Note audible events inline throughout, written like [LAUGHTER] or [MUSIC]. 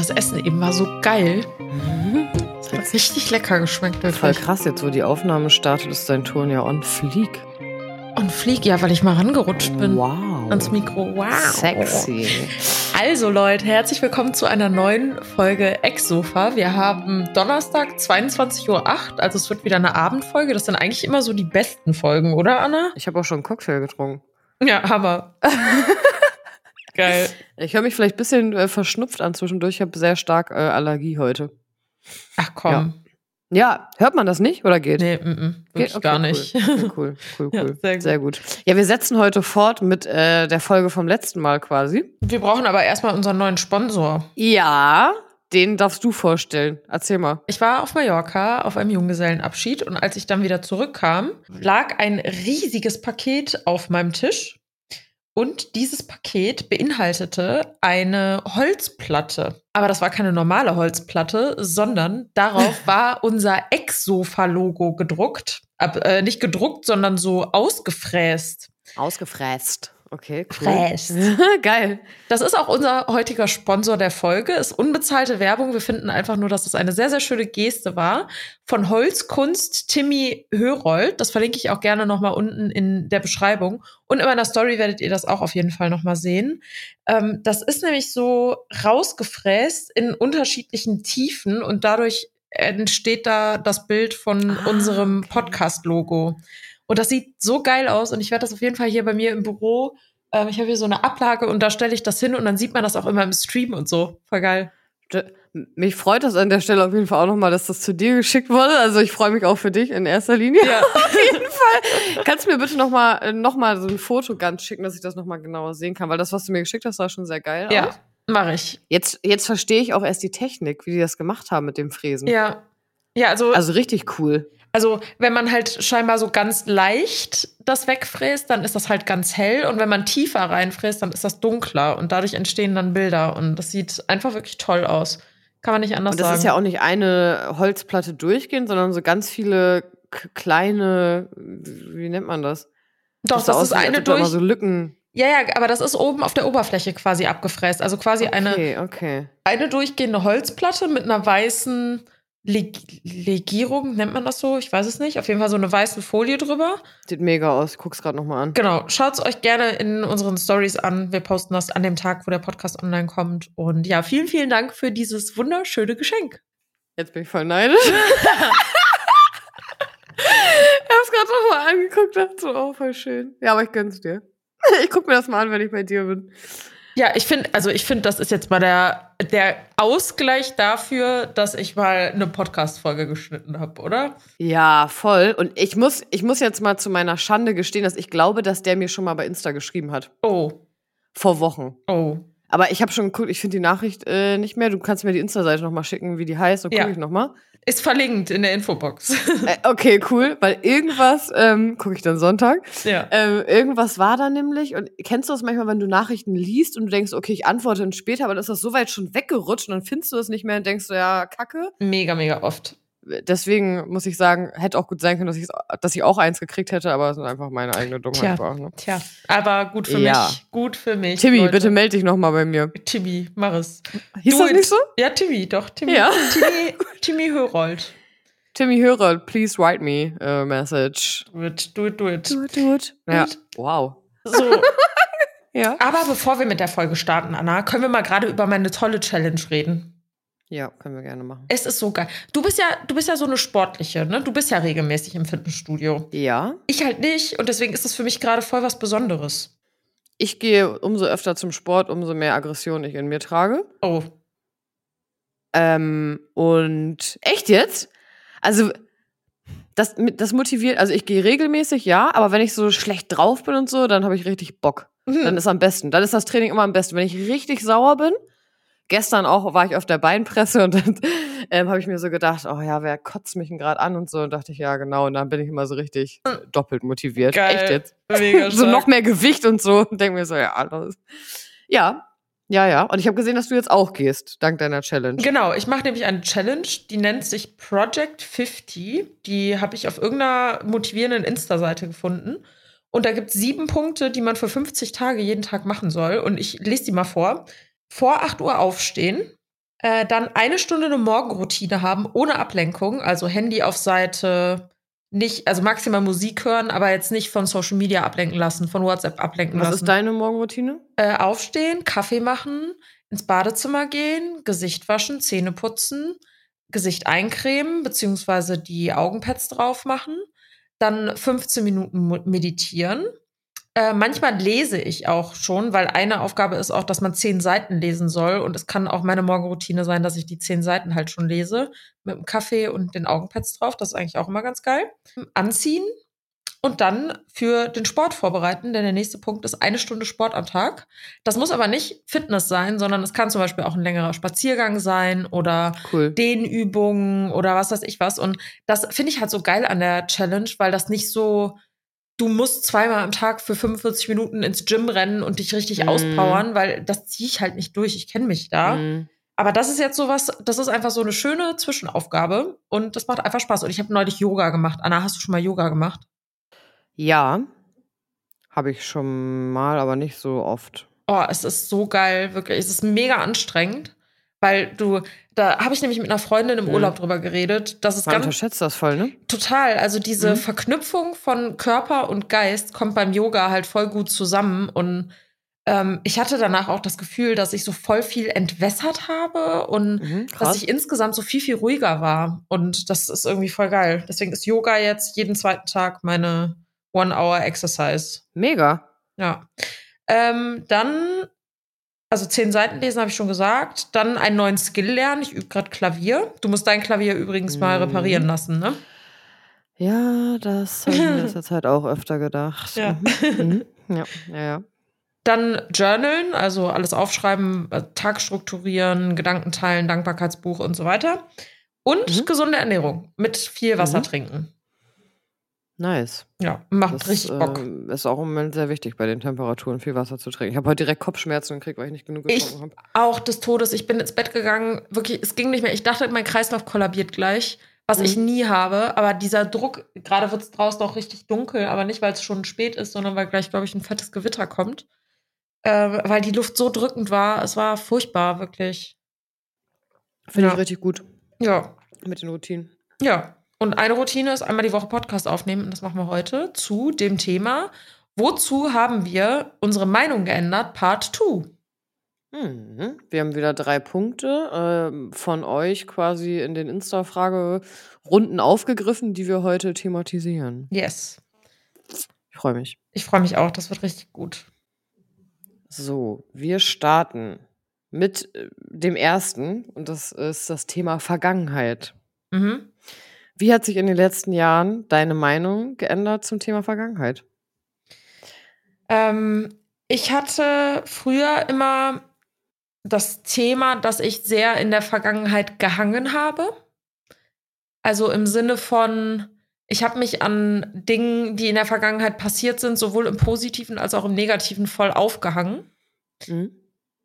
das Essen eben war so geil. Es hat richtig lecker geschmeckt, Voll wirklich. krass, jetzt wo die Aufnahme startet, ist dein Ton ja on fleek. Und flieg, ja, weil ich mal rangerutscht bin. Wow. Ans Mikro. Wow. Sexy. Also Leute, herzlich willkommen zu einer neuen Folge Ex-Sofa. Wir haben Donnerstag 22.08 Uhr, also es wird wieder eine Abendfolge. Das sind eigentlich immer so die besten Folgen, oder Anna? Ich habe auch schon einen Cocktail getrunken. Ja, Hammer. [LAUGHS] Geil. Ich höre mich vielleicht ein bisschen äh, verschnupft an zwischendurch. Ich habe sehr stark äh, Allergie heute. Ach komm. Ja, hört man das nicht oder geht? Nee, mm, wirklich Geht? Okay, gar nicht. Cool, cool, [LAUGHS] cool. Ja, cool. sehr sehr, gut. gut. Ja, wir setzen heute fort mit äh, der Folge vom letzten Mal quasi. Wir brauchen aber erstmal unseren neuen Sponsor. Ja, den darfst du vorstellen. Erzähl mal. Ich war auf Mallorca auf einem Junggesellenabschied und als ich dann wieder zurückkam, lag ein riesiges Paket auf meinem Tisch. Und dieses Paket beinhaltete eine Holzplatte. Aber das war keine normale Holzplatte, sondern darauf [LAUGHS] war unser Ex-Sofa-Logo gedruckt. Ab, äh, nicht gedruckt, sondern so ausgefräst. Ausgefräst. Okay, cool. [LAUGHS] Geil. Das ist auch unser heutiger Sponsor der Folge. Ist unbezahlte Werbung. Wir finden einfach nur, dass es eine sehr, sehr schöne Geste war. Von Holzkunst Timmy Hörold. Das verlinke ich auch gerne nochmal unten in der Beschreibung. Und in meiner Story werdet ihr das auch auf jeden Fall nochmal sehen. Ähm, das ist nämlich so rausgefräst in unterschiedlichen Tiefen und dadurch entsteht da das Bild von Ah, unserem okay. Podcast-Logo. Und das sieht so geil aus und ich werde das auf jeden Fall hier bei mir im Büro ähm, ich habe hier so eine Ablage und da stelle ich das hin und dann sieht man das auch immer im Stream und so. Voll geil. Mich freut das an der Stelle auf jeden Fall auch nochmal, dass das zu dir geschickt wurde. Also ich freue mich auch für dich in erster Linie. Ja. [LAUGHS] auf jeden Fall. Kannst du mir bitte nochmal noch mal so ein Foto ganz schicken, dass ich das nochmal genauer sehen kann? Weil das, was du mir geschickt hast, sah schon sehr geil ja, aus. mache ich. Jetzt, jetzt verstehe ich auch erst die Technik, wie die das gemacht haben mit dem Fräsen. Ja. Ja, also, Also richtig cool. Also wenn man halt scheinbar so ganz leicht das wegfräst, dann ist das halt ganz hell. Und wenn man tiefer reinfräst, dann ist das dunkler. Und dadurch entstehen dann Bilder. Und das sieht einfach wirklich toll aus. Kann man nicht anders Und das sagen. ist ja auch nicht eine Holzplatte durchgehend, sondern so ganz viele kleine, wie nennt man das? Doch, sah das aus, ist eine durch. so Lücken. Ja, ja, aber das ist oben auf der Oberfläche quasi abgefräst. Also quasi eine, Okay, okay. eine durchgehende Holzplatte mit einer weißen Leg Legierung, nennt man das so? Ich weiß es nicht. Auf jeden Fall so eine weiße Folie drüber. Sieht mega aus. Ich guck's gerade nochmal an. Genau, schaut es euch gerne in unseren Stories an. Wir posten das an dem Tag, wo der Podcast online kommt. Und ja, vielen, vielen Dank für dieses wunderschöne Geschenk. Jetzt bin ich voll neidisch. [LAUGHS] ich hab's gerade nochmal angeguckt, dachte so, oh, voll schön. Ja, aber ich gönn's dir. [LAUGHS] Ich guck mir das mal an, wenn ich bei dir bin. Ja, ich finde, also ich finde, das ist jetzt mal der, der Ausgleich dafür, dass ich mal eine Podcast-Folge geschnitten habe, oder? Ja, voll. Und ich muss, ich muss jetzt mal zu meiner Schande gestehen, dass ich glaube, dass der mir schon mal bei Insta geschrieben hat. Oh, Vor Wochen. oh. Aber ich habe schon geguckt, ich finde die Nachricht äh, nicht mehr. Du kannst mir die Insta-Seite nochmal schicken, wie die heißt, und gucke Ja. ich nochmal. Ist verlinkt in der Infobox. [LAUGHS] Äh, okay, cool, weil irgendwas, ähm, gucke ich dann Sonntag, ja. ähm, irgendwas war da nämlich, und kennst du das manchmal, wenn du Nachrichten liest und du denkst, okay, ich antworte dann später, aber dann ist das so weit schon weggerutscht und dann findest du es nicht mehr und denkst du, ja, kacke. Mega, mega oft. Deswegen muss ich sagen, hätte auch gut sein können, dass ich, dass ich auch eins gekriegt hätte, aber es ist einfach meine eigene Tja. Dummheit. war, Ne? Tja, aber gut für Ja. mich. Gut für mich. Timmy, Leute. bitte melde dich nochmal bei mir. Timmy, mach es. Hieß Do das nicht so? Ja, Timmy, doch. Timmy, Ja. Timmy, [LAUGHS] Timmy Hörold. Timmy Hörer, please write me a message. Do it, do it, do it. Do it, do it. Ja, wow. So, [LAUGHS] Ja. aber bevor wir mit der Folge starten, Anna, können wir mal gerade über meine tolle Challenge reden. Ja, können wir gerne machen. Es ist so geil. Du bist ja, du bist ja so eine sportliche, ne? Du bist ja regelmäßig im Fitnessstudio. Ja. Ich halt nicht und deswegen ist das für mich gerade voll was Besonderes. Ich gehe umso öfter zum Sport, umso mehr Aggression ich in mir trage. Oh, Ähm, und echt jetzt? Also, das, das motiviert, also ich gehe regelmäßig, ja, aber wenn ich so schlecht drauf bin und so, dann habe ich richtig Bock. Hm. Dann ist am besten. Dann ist das Training immer am besten. Wenn ich richtig sauer bin, gestern auch war ich auf der Beinpresse und dann [LAUGHS] ähm, habe ich mir so gedacht, oh ja, wer kotzt mich denn gerade an und so. Und dachte ich, ja, genau. Und dann bin ich immer so richtig äh, doppelt motiviert. Geil. Echt jetzt. mega [LAUGHS] so noch mehr Gewicht und so. Und denke mir so, ja, alles. Ja, ja, ja. Und ich habe gesehen, dass du jetzt auch gehst, dank deiner Challenge. Genau, ich mache nämlich eine Challenge, die nennt sich Project 50. Die habe ich auf irgendeiner motivierenden Insta-Seite gefunden. Und da gibt es sieben Punkte, die man für 50 Tage jeden Tag machen soll. Und ich lese die mal vor. Vor 8 Uhr aufstehen, Äh, dann eine Stunde eine Morgenroutine haben, ohne Ablenkung, also Handy auf Seite, nicht, also maximal Musik hören, aber jetzt nicht von Social Media ablenken lassen, von WhatsApp ablenken Was lassen. ist deine Morgenroutine? Äh, aufstehen, Kaffee machen, ins Badezimmer gehen, Gesicht waschen, Zähne putzen, Gesicht eincremen, beziehungsweise die Augenpads drauf machen, dann 15 Minuten meditieren. Äh, manchmal lese ich auch schon, weil eine Aufgabe ist auch, dass man zehn Seiten lesen soll. Und es kann auch meine Morgenroutine sein, dass ich die zehn Seiten halt schon lese, mit dem Kaffee und den Augenpads drauf. Das ist eigentlich auch immer ganz geil. Anziehen, und dann für den Sport vorbereiten, denn der nächste Punkt ist eine Stunde Sport am Tag. Das muss aber nicht Fitness sein, sondern es kann zum Beispiel auch ein längerer Spaziergang sein oder Cool. Dehnübungen oder was weiß ich was. Und das finde ich halt so geil an der Challenge, weil das nicht so, du musst zweimal am Tag für 45 Minuten ins Gym rennen und dich richtig Mhm. auspowern, weil das ziehe ich halt nicht durch. Ich kenne mich da. Mhm. Aber das ist jetzt sowas, das ist einfach so eine schöne Zwischenaufgabe und das macht einfach Spaß. Und ich habe neulich Yoga gemacht. Anna, hast du schon mal Yoga gemacht? Ja, habe ich schon mal, aber nicht so oft. Oh, es ist so geil, wirklich. Es ist mega anstrengend, weil du, da habe ich nämlich mit einer Freundin im. Urlaub drüber geredet. Das ist Man ganz unterschätzt das voll, ne? total. Also diese Mhm. Verknüpfung von Körper und Geist kommt beim Yoga halt voll gut zusammen. Und ähm, ich hatte danach auch das Gefühl, dass ich so voll viel entwässert habe und Mhm, dass ich insgesamt so viel, viel ruhiger war. Und das ist irgendwie voll geil. Deswegen ist Yoga jetzt jeden zweiten Tag meine One-Hour-Exercise. Mega. Ja. Ähm, dann, also zehn Seiten lesen, habe ich schon gesagt. Dann einen neuen Skill lernen. Ich übe gerade Klavier. Du musst dein Klavier übrigens mal Mhm. reparieren lassen, ne? Ja, das habe ich in letzter Zeit auch öfter gedacht. Ja. Mhm. Mhm. Ja, ja, ja. Dann Journalen, also alles aufschreiben, äh, Tag strukturieren, Gedanken teilen, Dankbarkeitsbuch und so weiter. Und Mhm. gesunde Ernährung mit viel Wasser Mhm. trinken. Nice. Ja, macht Das richtig Bock. ähm, ist auch im Moment sehr wichtig bei den Temperaturen, viel Wasser zu trinken. Ich habe heute direkt Kopfschmerzen gekriegt, weil ich nicht genug getrunken habe. Auch des Todes. Ich bin ins Bett gegangen. Wirklich, es ging nicht mehr. Ich dachte, mein Kreislauf kollabiert gleich, was Mhm. ich nie habe. Aber dieser Druck, gerade wird es draußen auch richtig dunkel, aber nicht, weil es schon spät ist, sondern weil gleich, glaube ich, ein fettes Gewitter kommt. Äh, weil die Luft so drückend war. Es war furchtbar, wirklich. Finde Ja. ich richtig gut Ja, mit den Routinen. ja. Und eine Routine ist einmal die Woche Podcast aufnehmen. Und das machen wir heute zu dem Thema. Wozu haben wir unsere Meinung geändert? Part 2. Mhm. Wir haben wieder drei Punkte ähm, von euch quasi in den Insta-Fragerunden aufgegriffen, die wir heute thematisieren. Yes. Ich freue mich. Ich freue mich auch. Das wird richtig gut. So, wir starten mit äh, dem ersten und das ist das Thema Vergangenheit. Mhm. Wie hat sich in den letzten Jahren deine Meinung geändert zum Thema Vergangenheit? Ähm, ich hatte früher immer das Thema, dass ich sehr in der Vergangenheit gehangen habe. Also im Sinne von, ich habe mich an Dingen, die in der Vergangenheit passiert sind, sowohl im positiven als auch im negativen voll aufgehangen. Mhm.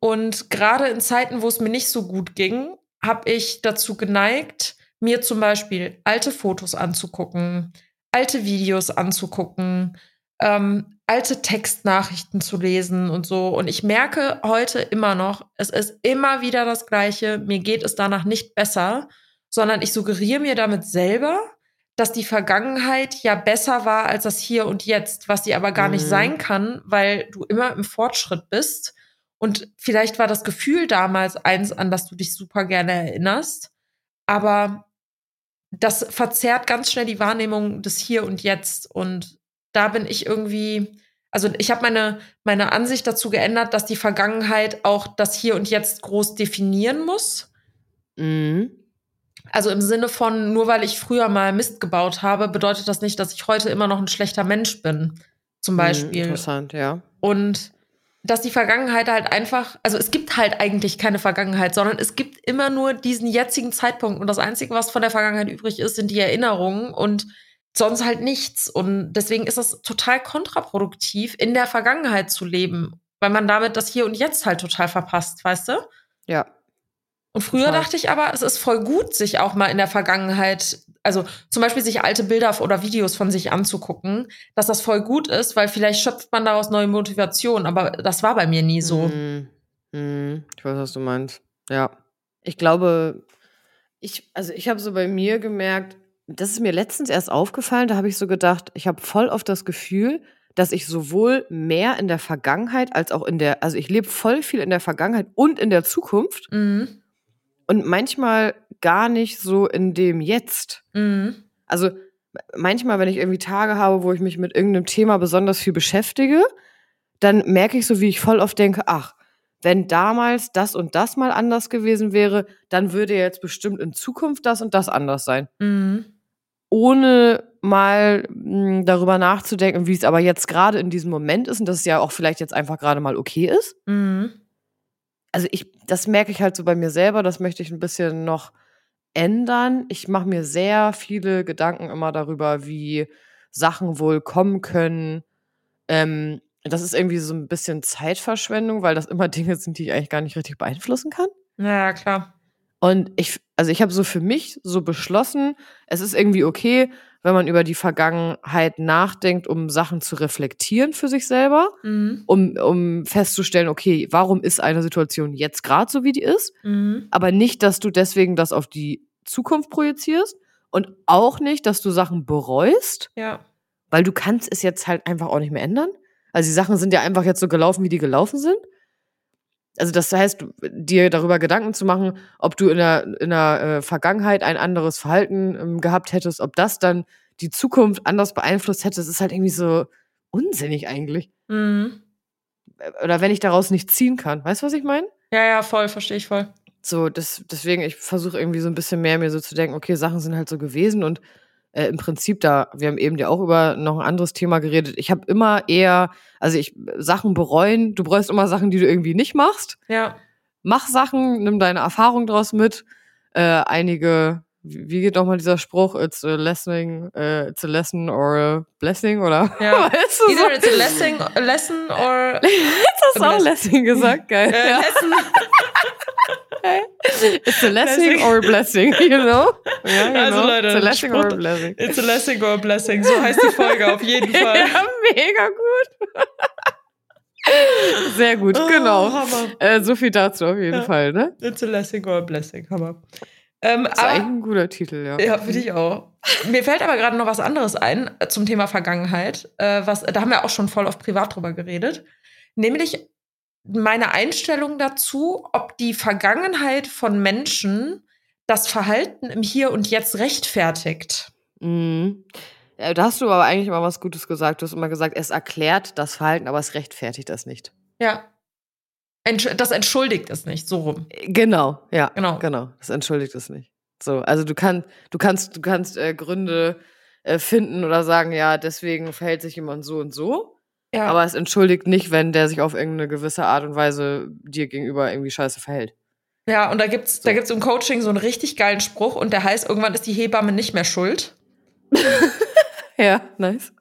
Und gerade in Zeiten, wo es mir nicht so gut ging, habe ich dazu geneigt, mir zum Beispiel alte Fotos anzugucken, alte Videos anzugucken, ähm, alte Textnachrichten zu lesen und so. Und ich merke heute immer noch, es ist immer wieder das Gleiche. Mir geht es danach nicht besser, sondern ich suggeriere mir damit selber, dass die Vergangenheit ja besser war als das Hier und Jetzt, was sie aber gar nicht Mhm. sein kann, weil du immer im Fortschritt bist. Und vielleicht war das Gefühl damals eins, an das du dich super gerne erinnerst. Aber das verzerrt ganz schnell die Wahrnehmung des Hier und Jetzt. Und da bin ich irgendwie, also ich habe meine, meine Ansicht dazu geändert, dass die Vergangenheit auch das Hier und Jetzt groß definieren muss. Mhm. Also im Sinne von, nur weil ich früher mal Mist gebaut habe, bedeutet das nicht, dass ich heute immer noch ein schlechter Mensch bin. Zum Mhm, Beispiel. Interessant, ja. Und dass die Vergangenheit halt einfach, also es gibt halt eigentlich keine Vergangenheit, sondern es gibt immer nur diesen jetzigen Zeitpunkt. Und das Einzige, was von der Vergangenheit übrig ist, sind die Erinnerungen und sonst halt nichts. Und deswegen ist das total kontraproduktiv, in der Vergangenheit zu leben, weil man damit das Hier und Jetzt halt total verpasst, weißt du? Ja. Und früher Total. dachte ich aber, es ist voll gut, sich auch mal in der Vergangenheit, also zum Beispiel sich alte Bilder oder Videos von sich anzugucken, dass das voll gut ist, weil vielleicht schöpft man daraus neue Motivation. Aber das war bei mir nie so. Mhm. Mhm. Ich weiß, was du meinst. Ja. Ich glaube, ich, also ich habe so bei mir gemerkt, das ist mir letztens erst aufgefallen, da habe ich so gedacht, ich habe voll oft das Gefühl, dass ich sowohl mehr in der Vergangenheit als auch in der, also ich lebe voll viel in der Vergangenheit und in der Zukunft Mhm. und manchmal gar nicht so in dem Jetzt. Mhm. Also manchmal, wenn ich irgendwie Tage habe, wo ich mich mit irgendeinem Thema besonders viel beschäftige, dann merke ich so, wie ich voll oft denke, ach, wenn damals das und das mal anders gewesen wäre, dann würde jetzt bestimmt in Zukunft das und das anders sein. Mhm. Ohne mal mh, darüber nachzudenken, wie es aber jetzt gerade in diesem Moment ist und dass es ja auch vielleicht jetzt einfach gerade mal okay ist. Mhm. Also ich, das merke ich halt so bei mir selber, das möchte ich ein bisschen noch ändern. Ich mache mir sehr viele Gedanken immer darüber, wie Sachen wohl kommen können. Ähm, das ist irgendwie so ein bisschen Zeitverschwendung, weil das immer [LAUGHS] Dinge sind, die ich eigentlich gar nicht richtig beeinflussen kann. Ja, klar. Und ich, also ich habe so für mich so beschlossen, es ist irgendwie okay, wenn man über die Vergangenheit nachdenkt, um Sachen zu reflektieren für sich selber, Mhm. um, um festzustellen, okay, warum ist eine Situation jetzt gerade so, wie die ist, Mhm. aber nicht, dass du deswegen das auf die Zukunft projizierst und auch nicht, dass du Sachen bereust, Ja. weil du kannst es jetzt halt einfach auch nicht mehr ändern. Also die Sachen sind ja einfach jetzt so gelaufen, wie die gelaufen sind. Also das heißt, dir darüber Gedanken zu machen, ob du in der, in der äh, Vergangenheit ein anderes Verhalten ähm, gehabt hättest, ob das dann die Zukunft anders beeinflusst hätte, das ist halt irgendwie so unsinnig eigentlich. Mhm. Oder wenn ich daraus nichts ziehen kann. Weißt du, was ich meine? Ja, ja, voll, verstehe ich voll. So, das, deswegen, ich versuche irgendwie so ein bisschen mehr mir so zu denken, okay, Sachen sind halt so gewesen und äh, im Prinzip da, wir haben eben ja auch über noch ein anderes Thema geredet. Ich habe immer eher, also ich Sachen bereuen, du bereust immer Sachen, die du irgendwie nicht machst. Ja. Mach Sachen, nimm deine Erfahrung draus mit. Äh, einige, wie geht nochmal dieser Spruch? It's a lesson, äh, it's a lesson or a blessing, oder? Ja. [LAUGHS] weißt du so? Either it's a lesson, a lesson or [LAUGHS] Jetzt hast du auch Lessing gesagt, geil. äh, ja. lesson. [LAUGHS] It's a blessing Blessing. or a blessing, you know? [LAUGHS] Ja, genau. Also, Leute, It's a blessing or a blessing. It's a lesson or a blessing. So heißt die Folge auf jeden [LAUGHS] Fall. Ja, mega gut. Sehr gut, Oh, genau. Hammer. Äh, so viel dazu auf jeden Ja. Fall, ne? It's a lesson or a blessing. Hammer. Ähm, ist eigentlich aber, ein guter Titel, ja. ja, finde ich auch. Mir fällt aber gerade noch was anderes ein äh, zum Thema Vergangenheit. Äh, was, da haben wir auch schon voll auf privat drüber geredet. Nämlich meine Einstellung dazu, ob die Vergangenheit von Menschen das Verhalten im Hier und Jetzt rechtfertigt. Mhm. Ja, da hast du aber eigentlich immer was Gutes gesagt. Du hast immer gesagt, es erklärt das Verhalten, aber es rechtfertigt das nicht. Ja. Entsch das entschuldigt es nicht, so rum. Äh, Genau, ja. Genau. Genau. Das entschuldigt es nicht. So, also du kannst, du kannst, du kannst äh, Gründe äh, finden oder sagen, ja, deswegen verhält sich jemand so und so. Ja. Aber es entschuldigt nicht, wenn der sich auf irgendeine gewisse Art und Weise dir gegenüber irgendwie scheiße verhält. Ja, und da gibt's, da gibt's im Coaching so einen richtig geilen Spruch und der heißt, irgendwann ist die Hebamme nicht mehr schuld. [LAUGHS] Ja, nice.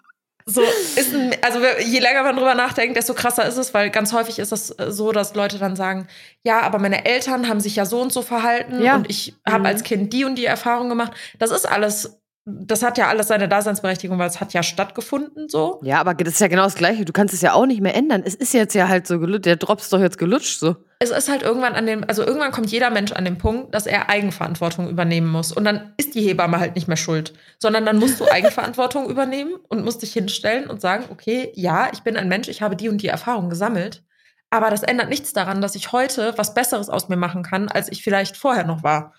So ist ein, also je länger man drüber nachdenkt, desto krasser ist es, weil ganz häufig ist es äh, so, dass Leute dann sagen, ja, aber meine Eltern haben sich ja so und so verhalten Ja. und ich habe Mhm. als Kind die und die Erfahrung gemacht. Das ist alles, das hat ja alles seine Daseinsberechtigung, weil es hat ja stattgefunden so. Ja, aber das ist ja genau das Gleiche. Du kannst es ja auch nicht mehr ändern. Es ist jetzt ja halt so gelutscht. Der Drops ist doch jetzt gelutscht, so. Es ist halt irgendwann an dem, also irgendwann kommt jeder Mensch an den Punkt, dass er Eigenverantwortung übernehmen muss. Und dann ist die Hebamme halt nicht mehr schuld, sondern dann musst du [LAUGHS] Eigenverantwortung übernehmen und musst dich hinstellen und sagen, okay, ja, ich bin ein Mensch, ich habe die und die Erfahrung gesammelt. Aber das ändert nichts daran, dass ich heute was Besseres aus mir machen kann, als ich vielleicht vorher noch war.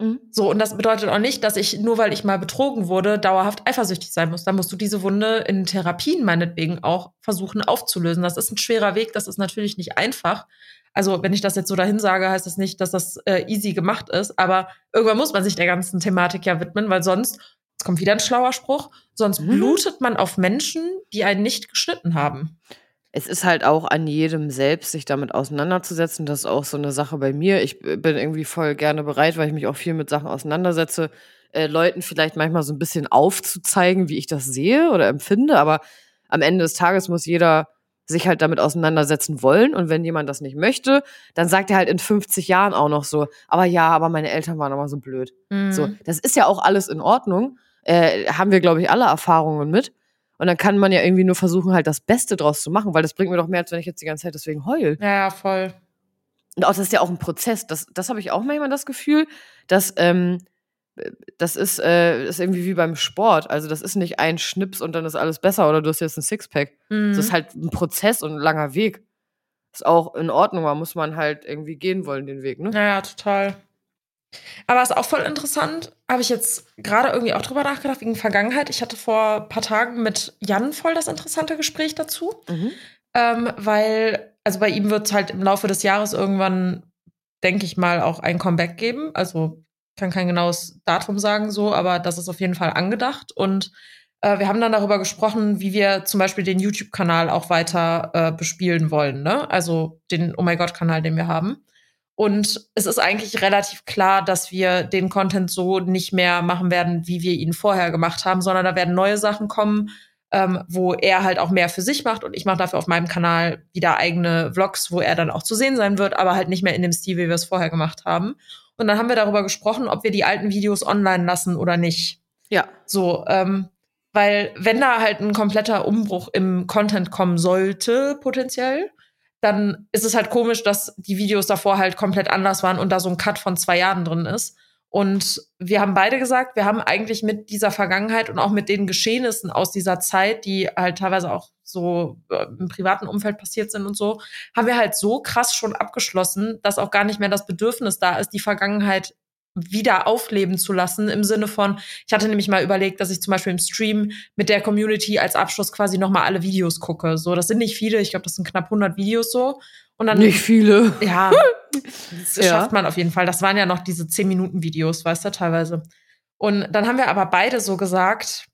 Mhm. So, und das bedeutet auch nicht, dass ich, nur weil ich mal betrogen wurde, dauerhaft eifersüchtig sein muss. Da musst du diese Wunde in Therapien meinetwegen auch versuchen aufzulösen. Das ist ein schwerer Weg, das ist natürlich nicht einfach. Also, wenn ich das jetzt so dahin sage, heißt das nicht, dass das äh, easy gemacht ist, aber irgendwann muss man sich der ganzen Thematik ja widmen, weil sonst, jetzt kommt wieder ein schlauer Spruch, sonst Mhm. blutet man auf Menschen, die einen nicht geschnitten haben. Es ist halt auch an jedem selbst, sich damit auseinanderzusetzen. Das ist auch so eine Sache bei mir. Ich bin irgendwie voll gerne bereit, weil ich mich auch viel mit Sachen auseinandersetze, äh, Leuten vielleicht manchmal so ein bisschen aufzuzeigen, wie ich das sehe oder empfinde. Aber am Ende des Tages muss jeder sich halt damit auseinandersetzen wollen. Und wenn jemand das nicht möchte, dann sagt er halt in 50 Jahren auch noch so, aber ja, aber meine Eltern waren immer so blöd. So, Mhm. das ist ja auch alles in Ordnung. Äh, haben wir, glaube ich, alle Erfahrungen mit. Und dann kann man ja irgendwie nur versuchen, halt das Beste draus zu machen, weil das bringt mir doch mehr, als wenn ich jetzt die ganze Zeit deswegen heul. Ja, ja, voll. Und auch das ist ja auch ein Prozess. Das, das habe ich auch manchmal das Gefühl, dass ähm, das ist, äh, ist irgendwie wie beim Sport. Also das ist nicht ein Schnips und dann ist alles besser oder du hast jetzt ein Sixpack. Mhm. Das ist halt ein Prozess und ein langer Weg. Ist auch in Ordnung, da muss man halt irgendwie gehen wollen, den Weg, ne? Naja, total. Aber ist auch voll interessant, habe ich jetzt gerade irgendwie auch drüber nachgedacht, wegen Vergangenheit. Ich hatte vor ein paar Tagen mit Jan voll das interessante Gespräch dazu. Mhm. Ähm, weil, also bei ihm wird es halt im Laufe des Jahres irgendwann, denke ich mal, auch ein Comeback geben. Also kann kein genaues Datum sagen, so, aber das ist auf jeden Fall angedacht. Und äh, wir haben dann darüber gesprochen, wie wir zum Beispiel den YouTube-Kanal auch weiter äh, bespielen wollen, ne? Also den Oh my God-Kanal, den wir haben. Und es ist eigentlich relativ klar, dass wir den Content so nicht mehr machen werden, wie wir ihn vorher gemacht haben, sondern da werden neue Sachen kommen, ähm, wo er halt auch mehr für sich macht und ich mache dafür auf meinem Kanal wieder eigene Vlogs, wo er dann auch zu sehen sein wird, aber halt nicht mehr in dem Stil, wie wir es vorher gemacht haben. Und dann haben wir darüber gesprochen, ob wir die alten Videos online lassen oder nicht. Ja. So, ähm, weil wenn da halt ein kompletter Umbruch im Content kommen sollte, potenziell, dann ist es halt komisch, dass die Videos davor halt komplett anders waren und da so ein Cut von zwei Jahren drin ist. Und wir haben beide gesagt, wir haben eigentlich mit dieser Vergangenheit und auch mit den Geschehnissen aus dieser Zeit, die halt teilweise auch so äh, im privaten Umfeld passiert sind und so, haben wir halt so krass schon abgeschlossen, dass auch gar nicht mehr das Bedürfnis da ist, die Vergangenheit wieder aufleben zu lassen im Sinne von, ich hatte nämlich mal überlegt, dass ich zum Beispiel im Stream mit der Community als Abschluss quasi nochmal alle Videos gucke. So, das sind nicht viele, ich glaube, das sind knapp 100 Videos so. Und dann, Nicht viele. [LAUGHS] ja, das Ja. schafft man auf jeden Fall. Das waren ja noch diese 10-Minuten-Videos, weißt du, teilweise. Und dann haben wir aber beide so gesagt,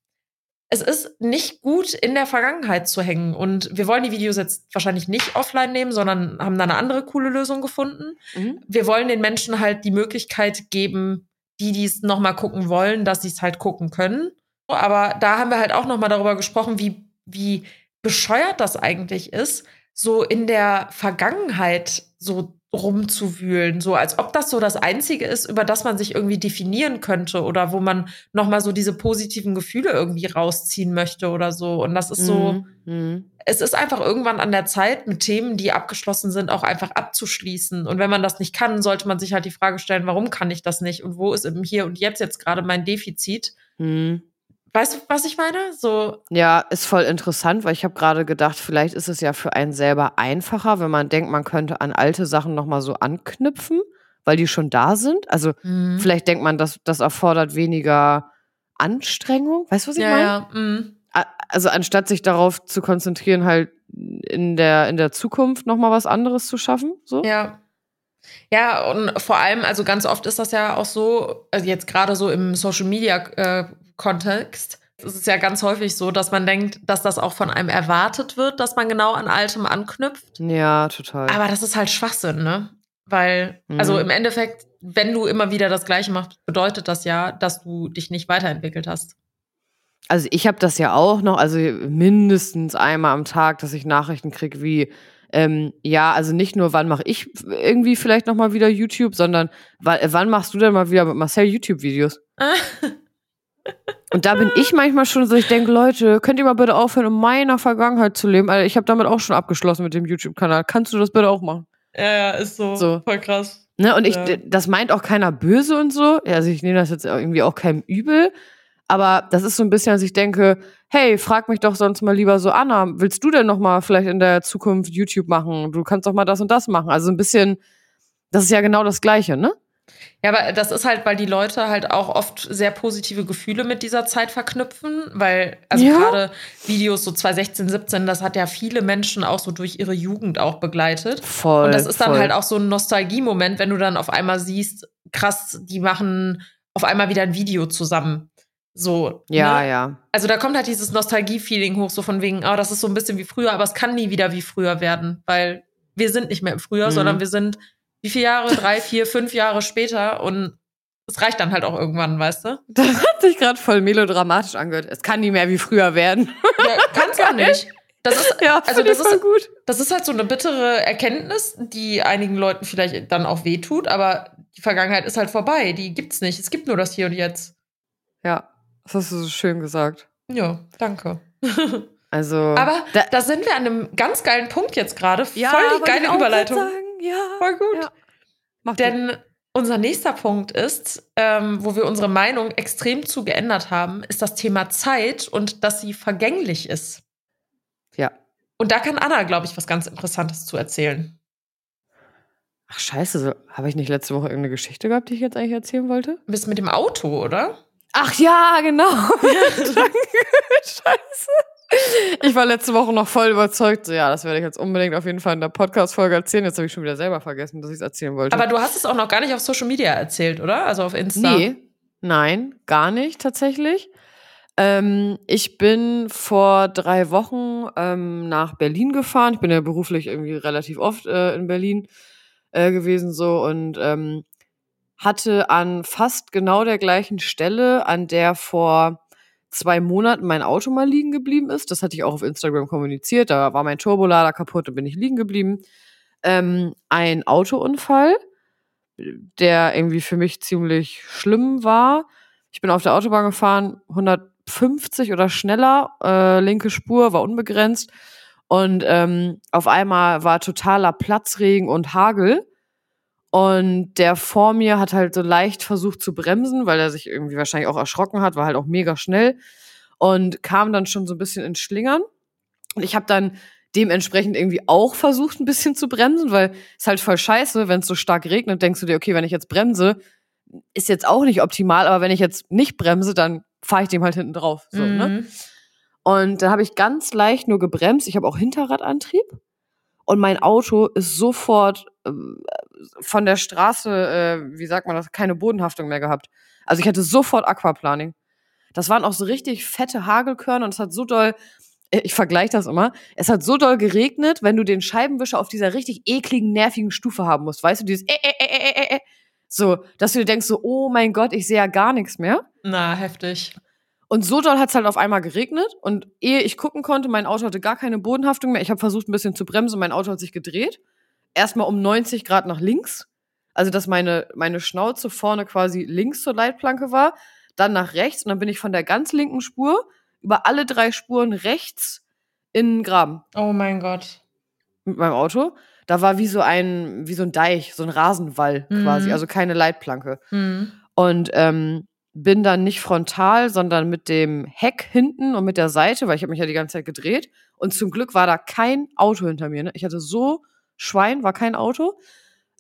es ist nicht gut, in der Vergangenheit zu hängen. Und wir wollen die Videos jetzt wahrscheinlich nicht offline nehmen, sondern haben da eine andere coole Lösung gefunden Mhm. wir wollen den Menschen halt die Möglichkeit geben, die dies noch mal gucken wollen, dass sie es halt gucken können. Aber da haben wir halt auch noch mal darüber gesprochen, wie wie bescheuert das eigentlich ist, so in der Vergangenheit so rumzuwühlen, so als ob das so das einzige ist, über das man sich irgendwie definieren könnte oder wo man noch mal so diese positiven Gefühle irgendwie rausziehen möchte oder so und das ist so Mhm. Mhm. es ist einfach irgendwann an der Zeit, mit Themen, die abgeschlossen sind, auch einfach abzuschließen. Und wenn man das nicht kann, sollte man sich halt die Frage stellen, warum kann ich das nicht? Und wo ist im Hier und Jetzt jetzt gerade mein Defizit? Mhm. Weißt du, was ich meine? So, Ja, ist voll interessant, weil ich habe gerade gedacht, vielleicht ist es ja für einen selber einfacher, wenn man denkt, man könnte an alte Sachen noch mal so anknüpfen, weil die schon da sind. Also Mhm. vielleicht denkt man, dass das erfordert weniger Anstrengung. Weißt du, was ich ja, meine? ja. mhm. Also anstatt sich darauf zu konzentrieren, halt in der in der Zukunft noch mal was anderes zu schaffen, so. Ja. Ja, und vor allem, also ganz oft ist das ja auch so, also jetzt gerade so im Social Media äh, Kontext, ist es ja ganz häufig so, dass man denkt, dass das auch von einem erwartet wird, dass man genau an Altem anknüpft. Ja, total. Aber das ist halt Schwachsinn, ne? Weil, Mhm. also im Endeffekt, wenn du immer wieder das Gleiche machst, bedeutet das ja, dass du dich nicht weiterentwickelt hast. Also ich habe das ja auch noch, also mindestens einmal am Tag, dass ich Nachrichten kriege wie, ähm, ja, also nicht nur, wann mache ich irgendwie vielleicht noch mal wieder YouTube, sondern wa- wann machst du denn mal wieder mit Marcel YouTube-Videos? [LAUGHS] Und da bin ich manchmal schon so, ich denke, Leute, könnt ihr mal bitte aufhören, in meiner Vergangenheit zu leben? Also ich habe damit auch schon abgeschlossen mit dem YouTube-Kanal. Kannst du das bitte auch machen? Ja, ja, ist so, So. voll krass. Ne? Und ich, Ja. das meint auch keiner böse und so. Ja, Also ich nehme das jetzt irgendwie auch keinem übel. Aber das ist so ein bisschen, dass ich denke, hey, frag mich doch sonst mal lieber so, Anna, willst du denn noch mal vielleicht in der Zukunft YouTube machen? Du kannst doch mal das und das machen. Also ein bisschen, das ist ja genau das Gleiche, ne? Ja, aber das ist halt, weil die Leute halt auch oft sehr positive Gefühle mit dieser Zeit verknüpfen, weil, also Ja. gerade Videos so 2016, 17, das hat ja viele Menschen auch so durch ihre Jugend auch begleitet. Voll. Und das ist dann voll. halt auch so ein Nostalgie-Moment, wenn du dann auf einmal siehst, krass, die machen auf einmal wieder ein Video zusammen. So. Ja, ne? ja. Also da kommt halt dieses Nostalgie-Feeling hoch, so von wegen, oh, das ist so ein bisschen wie früher, aber es kann nie wieder wie früher werden, weil wir sind nicht mehr im Frühjahr, Mhm. sondern wir sind wie viele Jahre? [LAUGHS] Drei, vier, fünf Jahre später und es reicht dann halt auch irgendwann, weißt du? Das hat sich gerade voll melodramatisch angehört. Es kann nie mehr wie früher werden. Ja, kann's auch nicht. Das ist, [LAUGHS] ja, also das ist- gut. das ist halt so eine bittere Erkenntnis, die einigen Leuten vielleicht dann auch wehtut, aber die Vergangenheit ist halt vorbei. Die gibt's nicht. Es gibt nur das Hier und Jetzt. Ja, das hast du so schön gesagt. Ja, danke. [LAUGHS] Also. Aber da, da sind wir an einem ganz geilen Punkt jetzt gerade. ja, Voll die geile Überleitung. Sagen. Ja. Voll gut. Ja. Mach Denn unser nächster Punkt ist, ähm, wo wir unsere Meinung extrem zu geändert haben, ist das Thema Zeit und dass sie vergänglich ist. Ja. Und da kann Anna, glaube ich, was ganz Interessantes zu erzählen. Ach, scheiße, so, habe ich nicht letzte Woche irgendeine Geschichte gehabt, die ich jetzt eigentlich erzählen wollte? Bist mit dem Auto, oder? Ach ja, genau. [LAUGHS] Danke. Scheiße. Ich war letzte Woche noch voll überzeugt, so ja, das werde ich jetzt unbedingt auf jeden Fall in der Podcast-Folge erzählen. Jetzt habe ich schon wieder selber vergessen, dass ich es erzählen wollte. Aber du hast es auch noch gar nicht auf Social Media erzählt, oder? Also auf Insta. Nee, nein, gar nicht tatsächlich. Ähm, ich bin vor drei Wochen ähm, nach Berlin gefahren. Ich bin ja beruflich irgendwie relativ oft äh, in Berlin äh, gewesen so und ähm, hatte an fast genau der gleichen Stelle, an der vor zwei Monaten mein Auto mal liegen geblieben ist. Das hatte ich auch auf Instagram kommuniziert. Da war mein Turbolader kaputt und bin ich liegen geblieben. Ähm, ein Autounfall, der irgendwie für mich ziemlich schlimm war. Ich bin auf der Autobahn gefahren, 150 oder schneller, äh, linke Spur war unbegrenzt. Und ähm, auf einmal war totaler Platzregen und Hagel. Und der vor mir hat halt so leicht versucht zu bremsen, weil er sich irgendwie wahrscheinlich auch erschrocken hat, war halt auch mega schnell und kam dann schon so ein bisschen ins Schlingern. Und ich habe dann dementsprechend irgendwie auch versucht, ein bisschen zu bremsen, weil es halt voll scheiße, wenn es so stark regnet, denkst du dir, okay, wenn ich jetzt bremse, ist jetzt auch nicht optimal, aber wenn ich jetzt nicht bremse, dann fahre ich dem halt hinten drauf. So, Mhm. ne? Und dann habe ich ganz leicht nur gebremst. Ich habe auch Hinterradantrieb. Und mein Auto ist sofort von der Straße, äh, wie sagt man das, keine Bodenhaftung mehr gehabt. Also ich hatte sofort Aquaplaning. Das waren auch so richtig fette Hagelkörner und es hat so doll, äh, ich vergleiche das immer, es hat so doll geregnet, wenn du den Scheibenwischer auf dieser richtig ekligen, nervigen Stufe haben musst. Weißt du, dieses äh, äh, äh, äh, äh, äh. So, dass du dir denkst so, oh mein Gott, ich sehe ja gar nichts mehr. Na, heftig. Und so doll hat es halt auf einmal geregnet. Und ehe ich gucken konnte, mein Auto hatte gar keine Bodenhaftung mehr. Ich habe versucht, ein bisschen zu bremsen. Mein Auto hat sich gedreht. Erstmal um 90 Grad nach links. Also, dass meine, meine Schnauze vorne quasi links zur Leitplanke war. Dann nach rechts. Und dann bin ich von der ganz linken Spur über alle drei Spuren rechts in den Graben Oh mein Gott. mit meinem Auto. Da war wie so ein, wie so ein Deich, so ein Rasenwall Mhm. quasi. Also keine Leitplanke Mhm. und ähm, bin dann nicht frontal, sondern mit dem Heck hinten und mit der Seite, weil ich habe mich ja die ganze Zeit gedreht. Und zum Glück war da kein Auto hinter mir. Ne? Ich hatte so Schwein, war kein Auto.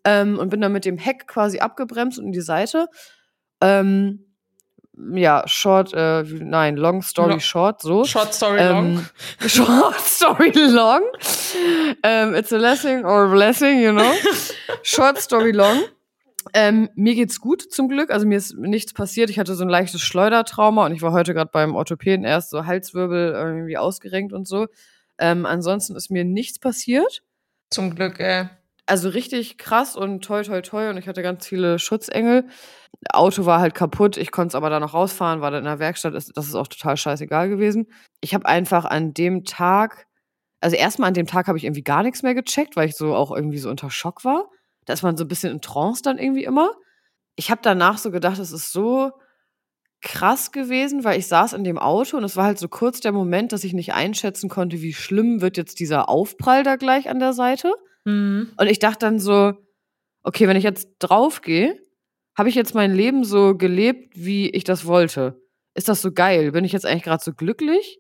Ähm, und bin dann mit dem Heck quasi abgebremst und in die Seite. Ähm, ja, short, äh, nein, long story Lo- short, so. Short Story Long. Ähm, [LAUGHS] short story long. Ähm, it's a blessing or a blessing, you know. Short story long. Ähm, mir geht's gut zum Glück. Also mir ist nichts passiert. Ich hatte so ein leichtes Schleudertrauma und ich war heute gerade beim Orthopäden erst so Halswirbel irgendwie ausgerenkt und so. Ähm, ansonsten ist mir nichts passiert. Zum Glück, ey. Also richtig krass und toi toi toi und ich hatte ganz viele Schutzengel. Auto war halt kaputt, ich konnte es aber da noch rausfahren, war dann in der Werkstatt, das ist auch total scheißegal gewesen. Ich habe einfach an dem Tag, also erstmal an dem Tag habe ich irgendwie gar nichts mehr gecheckt, weil ich so auch irgendwie so unter Schock war. Da ist man so ein bisschen in Trance dann irgendwie immer. Ich habe danach so gedacht, es ist so krass gewesen, weil ich saß in dem Auto und es war halt so kurz der Moment, dass ich nicht einschätzen konnte, wie schlimm wird jetzt dieser Aufprall da gleich an der Seite. Mhm. Und ich dachte dann so, okay, wenn ich jetzt draufgehe, habe ich jetzt mein Leben so gelebt, wie ich das wollte? Ist das so geil? Bin ich jetzt eigentlich gerade so glücklich?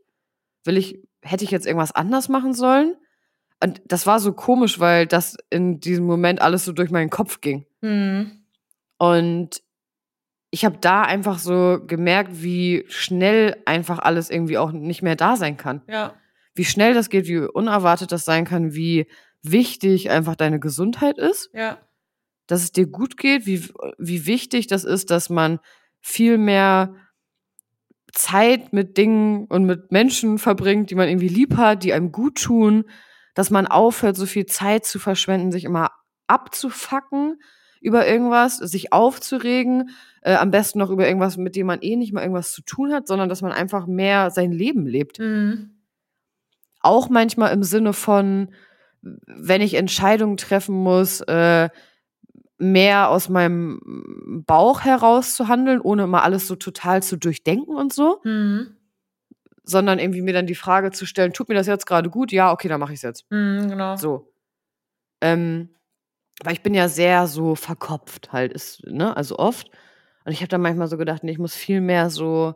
Will ich, hätte ich jetzt irgendwas anders machen sollen? Und das war so komisch, weil das in diesem Moment alles so durch meinen Kopf ging. Mhm. Und ich habe da einfach so gemerkt, wie schnell einfach alles irgendwie auch nicht mehr da sein kann Ja. wie schnell das geht, wie unerwartet das sein kann, wie wichtig einfach deine Gesundheit ist, Ja. dass es dir gut geht, wie, wie wichtig das ist, dass man viel mehr Zeit mit Dingen und mit Menschen verbringt, die man irgendwie lieb hat, die einem gut tun, dass man aufhört, so viel Zeit zu verschwenden, sich immer abzufacken über irgendwas, sich aufzuregen, äh, am besten noch über irgendwas, mit dem man eh nicht mal irgendwas zu tun hat, sondern dass man einfach mehr sein Leben lebt Mhm. auch manchmal im Sinne von, wenn ich Entscheidungen treffen muss, äh, mehr aus meinem Bauch heraus zu handeln, ohne mal alles so total zu durchdenken und so, Mhm. sondern irgendwie mir dann die Frage zu stellen, tut mir das jetzt gerade gut? Ja, okay, dann mache ich es jetzt. Mhm, genau. So. Ähm, weil ich bin ja sehr so verkopft halt, ist, ne, also oft. Und ich habe dann manchmal so gedacht, nee, ich muss viel mehr so,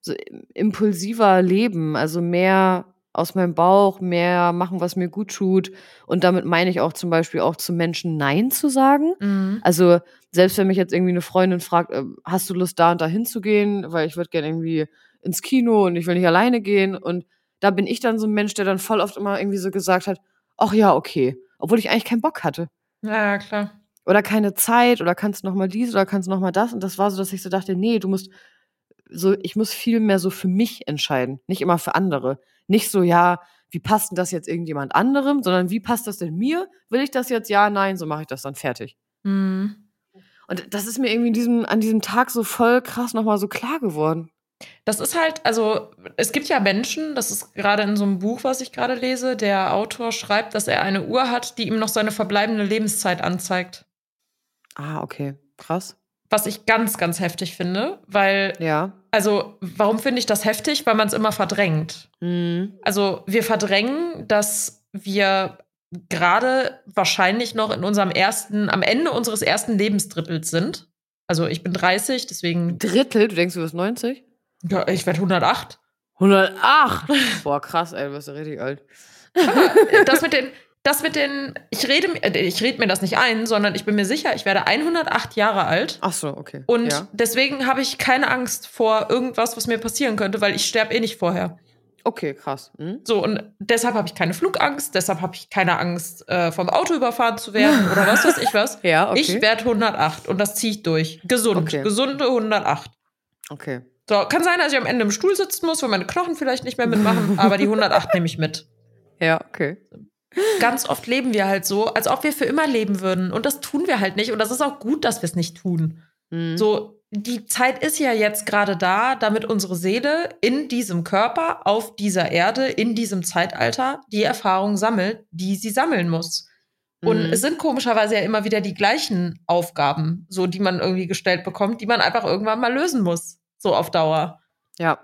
so impulsiver leben, also mehr aus meinem Bauch, mehr machen, was mir gut tut. Und damit meine ich auch zum Beispiel auch zu Menschen Nein zu sagen. Mhm. Also selbst wenn mich jetzt irgendwie eine Freundin fragt, äh, hast du Lust da und da hinzugehen, weil ich würde gerne irgendwie ins Kino und ich will nicht alleine gehen. Und da bin ich dann so ein Mensch, der dann voll oft immer irgendwie so gesagt hat, ach ja, okay. Obwohl ich eigentlich keinen Bock hatte. Ja, klar. Oder keine Zeit oder kannst noch mal dies oder kannst noch mal das. Und das war so, dass ich so dachte, nee, du musst so, ich muss viel mehr so für mich entscheiden, nicht immer für andere. Nicht so, ja, wie passt denn das jetzt irgendjemand anderem, sondern wie passt das denn mir? Will ich das jetzt? Ja, nein, so mache ich das dann fertig. Mhm. Und das ist mir irgendwie in diesem, an diesem Tag so voll krass nochmal so klar geworden. Das ist halt, also es gibt ja Menschen, das ist gerade in so einem Buch, was ich gerade lese, der Autor schreibt, dass er eine Uhr hat, die ihm noch seine verbleibende Lebenszeit anzeigt. Ah, okay. Krass. Was ich ganz, ganz heftig finde, weil, Ja. also warum finde ich das heftig? Weil man es immer verdrängt. Mhm. Also wir verdrängen, dass wir gerade wahrscheinlich noch in unserem ersten, am Ende unseres ersten Lebensdrittels sind. Also ich bin 30, deswegen, Drittel, du denkst, du bist 90? Ja, ich werde 108. 108! Boah, krass, ey, du bist ja richtig alt. das mit den, das mit den, ich rede, mir- äh, ich rede mir das nicht ein, sondern ich bin mir sicher, ich werde 108 Jahre alt. Ach so, okay. Und ja. deswegen habe ich keine Angst vor irgendwas, was mir passieren könnte, weil ich sterbe eh nicht vorher. Okay, krass. Hm? So, und deshalb habe ich keine Flugangst, deshalb habe ich keine Angst, äh, vom Auto überfahren zu werden oder was weiß ich was. [LAUGHS] Ja, okay. Ich werde 108 und das ziehe ich durch. Gesund. Okay. Gesunde 108. okay. So, kann sein, dass ich am Ende im Stuhl sitzen muss, weil meine Knochen vielleicht nicht mehr mitmachen, [LAUGHS] aber die 108 nehme ich mit. Ja, okay. Ganz oft leben wir halt so, als ob wir für immer leben würden. Und das tun wir halt nicht. Und das ist auch gut, dass wir es nicht tun. Hm. So, die Zeit ist ja jetzt gerade da, damit unsere Seele in diesem Körper, auf dieser Erde, in diesem Zeitalter die Erfahrung sammelt, die sie sammeln muss. Und Mhm. es sind komischerweise ja immer wieder die gleichen Aufgaben, so die man irgendwie gestellt bekommt, die man einfach irgendwann mal lösen muss, so auf Dauer. Ja.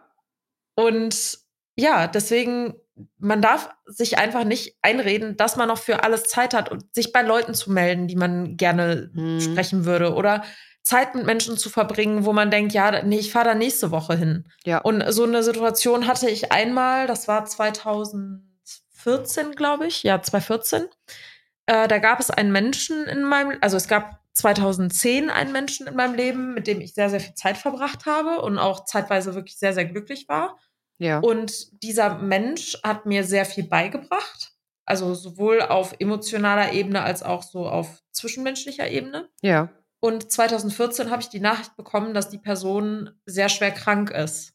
Und ja, deswegen, man darf sich einfach nicht einreden, dass man noch für alles Zeit hat und sich bei Leuten zu melden, die man gerne Hm. sprechen würde oder Zeit mit Menschen zu verbringen, wo man denkt, ja, nee, ich fahre da nächste Woche hin. Ja. Und so eine Situation hatte ich einmal, das war 2014, glaube ich, ja, 2014. Äh, da gab es einen Menschen in meinem, also es gab 2010 einen Menschen in meinem Leben, mit dem ich sehr, sehr viel Zeit verbracht habe und auch zeitweise wirklich sehr, sehr glücklich war. Ja. Und dieser Mensch hat mir sehr viel beigebracht. Also sowohl auf emotionaler Ebene als auch so auf zwischenmenschlicher Ebene. ja. Und 2014 habe ich die Nachricht bekommen, dass die Person sehr schwer krank ist.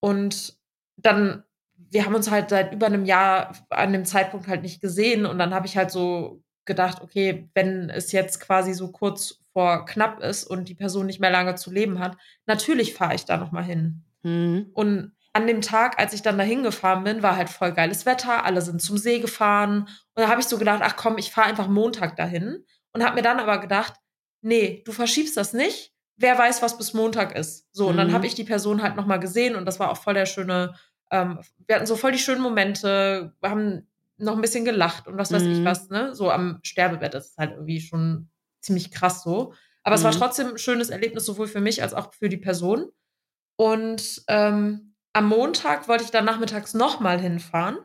Und dann, wir haben uns halt seit über einem Jahr an dem Zeitpunkt halt nicht gesehen. Und dann habe ich halt so gedacht, okay, wenn es jetzt quasi so kurz vor knapp ist und die Person nicht mehr lange zu leben hat, natürlich fahre ich da nochmal hin. Hm. Und an dem Tag, als ich dann dahin gefahren bin, war halt voll geiles Wetter, alle sind zum See gefahren. Und da habe ich so gedacht, ach komm, ich fahre einfach Montag dahin. Und habe mir dann aber gedacht, nee, du verschiebst das nicht. Wer weiß, was bis Montag ist. So, und dann Mhm. habe ich die Person halt nochmal gesehen und das war auch voll der schöne, ähm, wir hatten so voll die schönen Momente, wir haben noch ein bisschen gelacht und was weiß ich Mhm. was, ne? So am Sterbebett ist halt irgendwie schon ziemlich krass so. Aber es war Mhm. trotzdem ein schönes Erlebnis, sowohl für mich als auch für die Person. Und ähm, am Montag wollte ich dann nachmittags nochmal hinfahren,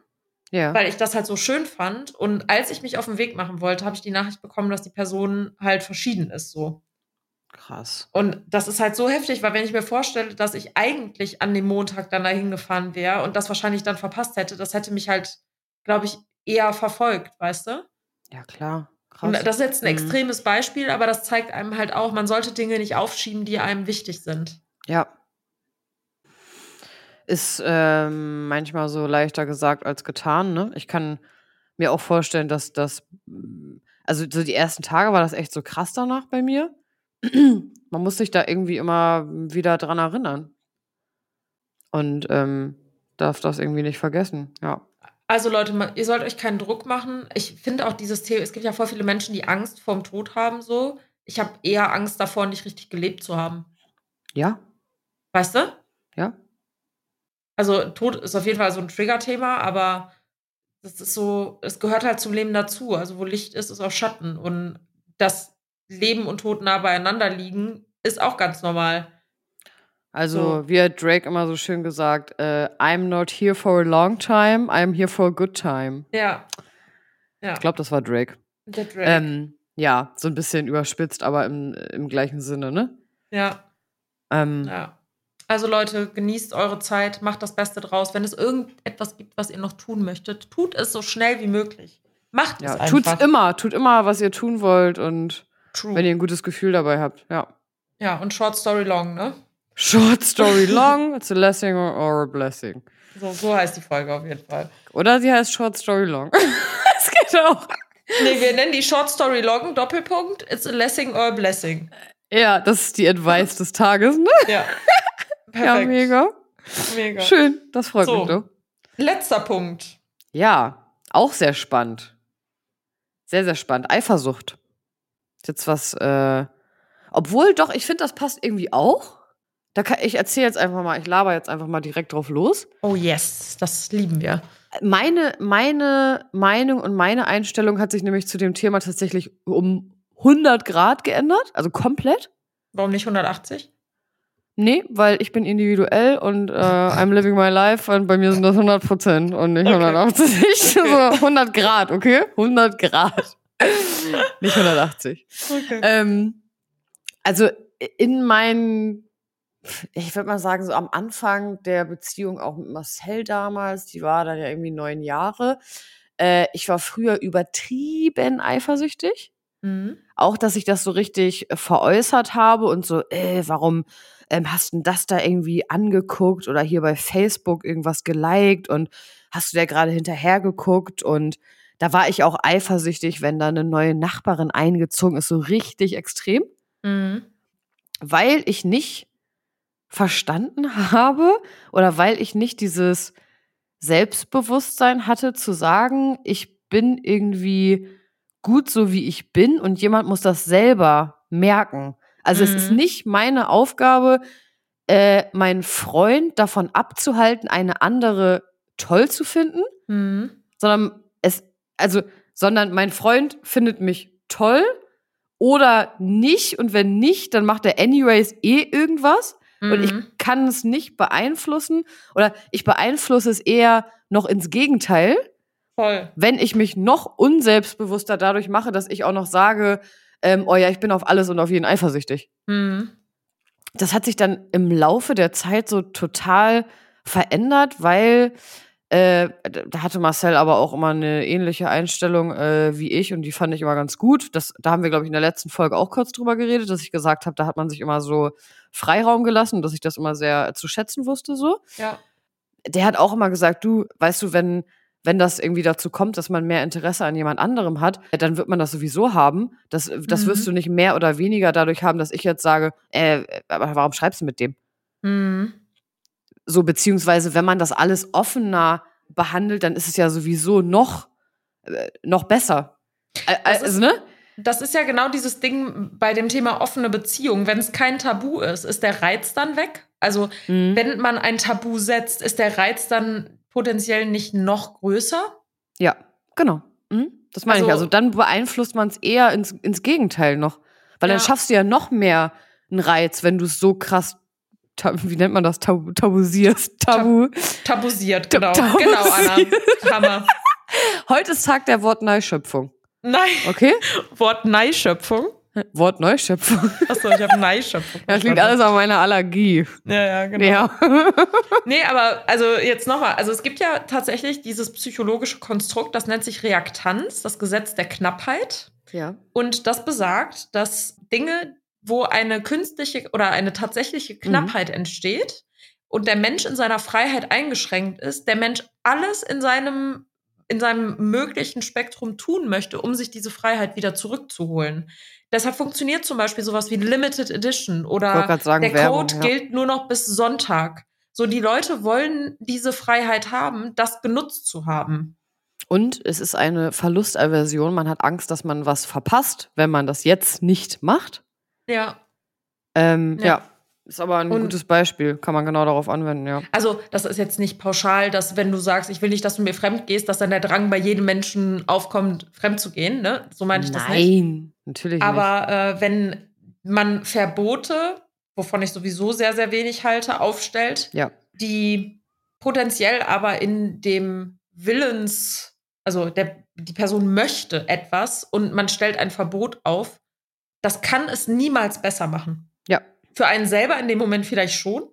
Ja. weil ich das halt so schön fand. Und als ich mich auf den Weg machen wollte, habe ich die Nachricht bekommen, dass die Person halt verschieden ist so. Krass. Und das ist halt so heftig, weil wenn ich mir vorstelle, dass ich eigentlich an dem Montag dann dahin gefahren wäre und das wahrscheinlich dann verpasst hätte, das hätte mich halt, glaube ich, eher verfolgt, weißt du? Ja, klar. Krass. Und das ist jetzt ein Mhm. extremes Beispiel, aber das zeigt einem halt auch, man sollte Dinge nicht aufschieben, die einem wichtig sind. Ja. Ist ähm, manchmal so leichter gesagt als getan, ne? Ich kann mir auch vorstellen, dass das, also so die ersten Tage war das echt so krass danach bei mir. [CLEARS THROAT] Man muss sich da irgendwie immer wieder dran erinnern. Und ähm, darf das irgendwie nicht vergessen, ja. Also Leute, ihr sollt euch keinen Druck machen. Ich finde auch dieses Thema, es gibt ja voll viele Menschen, die Angst vorm Tod haben, so. Ich habe eher Angst davor, nicht richtig gelebt zu haben. Ja, Weißt du? ja. Also Tod ist auf jeden Fall so ein Trigger-Thema, aber das ist so, es gehört halt zum Leben dazu. Also wo Licht ist, ist auch Schatten. Und das Leben und Tod nah beieinander liegen, ist auch ganz normal. Also, So. wie hat Drake immer so schön gesagt, äh, I'm not here for a long time, I'm here for a good time. Ja. Ja. Ich glaube, das war Drake. der Drake. Ähm, ja, so ein bisschen überspitzt, aber im, im gleichen Sinne, ne? ja. Ähm, Ja. Also Leute, genießt eure Zeit, macht das Beste draus. Wenn es irgendetwas gibt, was ihr noch tun möchtet, tut es so schnell wie möglich. Macht ja, es einfach. tut's immer, tut immer, was ihr tun wollt und True. wenn ihr ein gutes Gefühl dabei habt, ja. ja, und Short Story Long, ne? Short story [LAUGHS] long, it's a blessing or a blessing. So, so heißt die Folge auf jeden Fall. Oder sie heißt Short Story Long. [LAUGHS] Es geht auch. Nee, wir nennen die Short Story Long, Doppelpunkt, it's a blessing or a blessing. Ja, das ist die Advice [LAUGHS] des Tages, ne? Ja. Ja, Perfekt. mega. mega. Schön, das freut So. mich doch. Letzter Punkt. Ja, auch sehr spannend. Sehr, sehr spannend. Eifersucht. Jetzt was, äh, obwohl doch, ich finde, das passt irgendwie auch. Da kann, ich erzähle jetzt einfach mal, ich laber jetzt einfach mal direkt drauf los. Oh yes, das lieben wir. Meine, meine Meinung und meine Einstellung hat sich nämlich zu dem Thema tatsächlich um 100 Grad geändert, also komplett. Warum nicht 180? Nee, weil ich bin individuell und äh, I'm living my life und bei mir sind das 100 Prozent und nicht Okay. 180. [LAUGHS] so 100 Grad, okay? 100 Grad. [LAUGHS] nicht 180. Okay. Ähm, also in meinen, ich würde mal sagen, so am Anfang der Beziehung auch mit Marcel damals, die war dann ja irgendwie neun Jahre. Äh, ich war früher übertrieben eifersüchtig Mhm. auch, dass ich das so richtig veräußert habe und so, äh, warum ähm, hast du denn das da irgendwie angeguckt oder hier bei Facebook irgendwas geliked und hast du da gerade hinterher geguckt und da war ich auch eifersüchtig, wenn da eine neue Nachbarin eingezogen ist, so richtig extrem, Mhm. weil ich nicht verstanden habe oder weil ich nicht dieses Selbstbewusstsein hatte zu sagen, ich bin irgendwie gut so wie ich bin und jemand muss das selber merken. Also es ist Mhm. nicht meine Aufgabe, äh, meinen Freund davon abzuhalten, eine andere toll zu finden, Mhm. sondern es, also, sondern mein Freund findet mich toll oder nicht und wenn nicht, dann macht er anyways eh irgendwas und ich Mhm. kann es nicht beeinflussen oder ich beeinflusse es eher noch ins Gegenteil, Voll. wenn ich mich noch unselbstbewusster dadurch mache, dass ich auch noch sage, ähm, oh ja, ich bin auf alles und auf jeden eifersüchtig. Mhm. Das hat sich dann im Laufe der Zeit so total verändert, weil äh, da hatte Marcel aber auch immer eine ähnliche Einstellung äh, wie ich und die fand ich immer ganz gut. Das, da haben wir, glaube ich, in der letzten Folge auch kurz drüber geredet, dass ich gesagt habe, da hat man sich immer so Freiraum gelassen, dass ich das immer sehr zu schätzen wusste so Ja. der hat auch immer gesagt, du, weißt du, wenn, wenn das irgendwie dazu kommt, dass man mehr Interesse an jemand anderem hat, dann wird man das sowieso haben. Das, das Mhm. wirst du nicht mehr oder weniger dadurch haben, dass ich jetzt sage, äh, aber warum schreibst du mit dem? Mhm. So, beziehungsweise, wenn man das alles offener behandelt, dann ist es ja sowieso noch, äh, noch besser. Das also, ist- ne? Das ist ja genau dieses Ding bei dem Thema offene Beziehung. Wenn es kein Tabu ist, ist der Reiz dann weg? Also, Mhm. wenn man ein Tabu setzt, ist der Reiz dann potenziell nicht noch größer? Ja, genau. Mhm. Das meine ich. Also- Also dann beeinflusst man es eher ins, ins Gegenteil noch. Weil dann Ja. schaffst du ja noch mehr einen Reiz, wenn du es so krass, wie nennt man das, tabu, tabusierst. Tabu. Tabusiert, Ta- genau. tabusiert. Genau, Anna. Hammer. Heute ist Tag der Wortneuschöpfung. Nein, Okay? Wort Neischöpfung. Wortneuschöpfung. Achso, ich habe Neischöpfung. Ja, das liegt alles an meiner Allergie. Ja, ja, genau. Ja. [LAUGHS] Nee, aber also jetzt nochmal. Also es gibt ja tatsächlich dieses psychologische Konstrukt, das nennt sich Reaktanz, das Gesetz der Knappheit. ja. Und das besagt, dass Dinge, wo eine künstliche oder eine tatsächliche Knappheit entsteht und der Mensch in seiner Freiheit eingeschränkt ist, der Mensch alles in seinem, in seinem möglichen Spektrum tun möchte, um sich diese Freiheit wieder zurückzuholen. Deshalb funktioniert zum Beispiel sowas wie Limited Edition oder sagen, der Werbung. Code ja. gilt nur noch bis Sonntag. So, die Leute wollen diese Freiheit haben, das genutzt zu haben. Und es ist eine Verlustaversion. Man hat Angst, dass man was verpasst, wenn man das jetzt nicht macht. Ja. Ähm, Ja. ja. Ist aber ein Und- gutes Beispiel. Kann man genau darauf anwenden, ja. Also, das ist jetzt nicht pauschal, dass wenn du sagst, ich will nicht, dass du mir fremd gehst, dass dann der Drang bei jedem Menschen aufkommt, fremd zu gehen, ne? So meine ich das nicht. Nein, natürlich nicht. Aber äh, wenn man Verbote, wovon ich sowieso sehr, sehr wenig halte, aufstellt, Ja. die potenziell aber in dem Willens, also der, die Person möchte etwas und man stellt ein Verbot auf, das kann es niemals besser machen. Ja. Für einen selber in dem Moment vielleicht schon,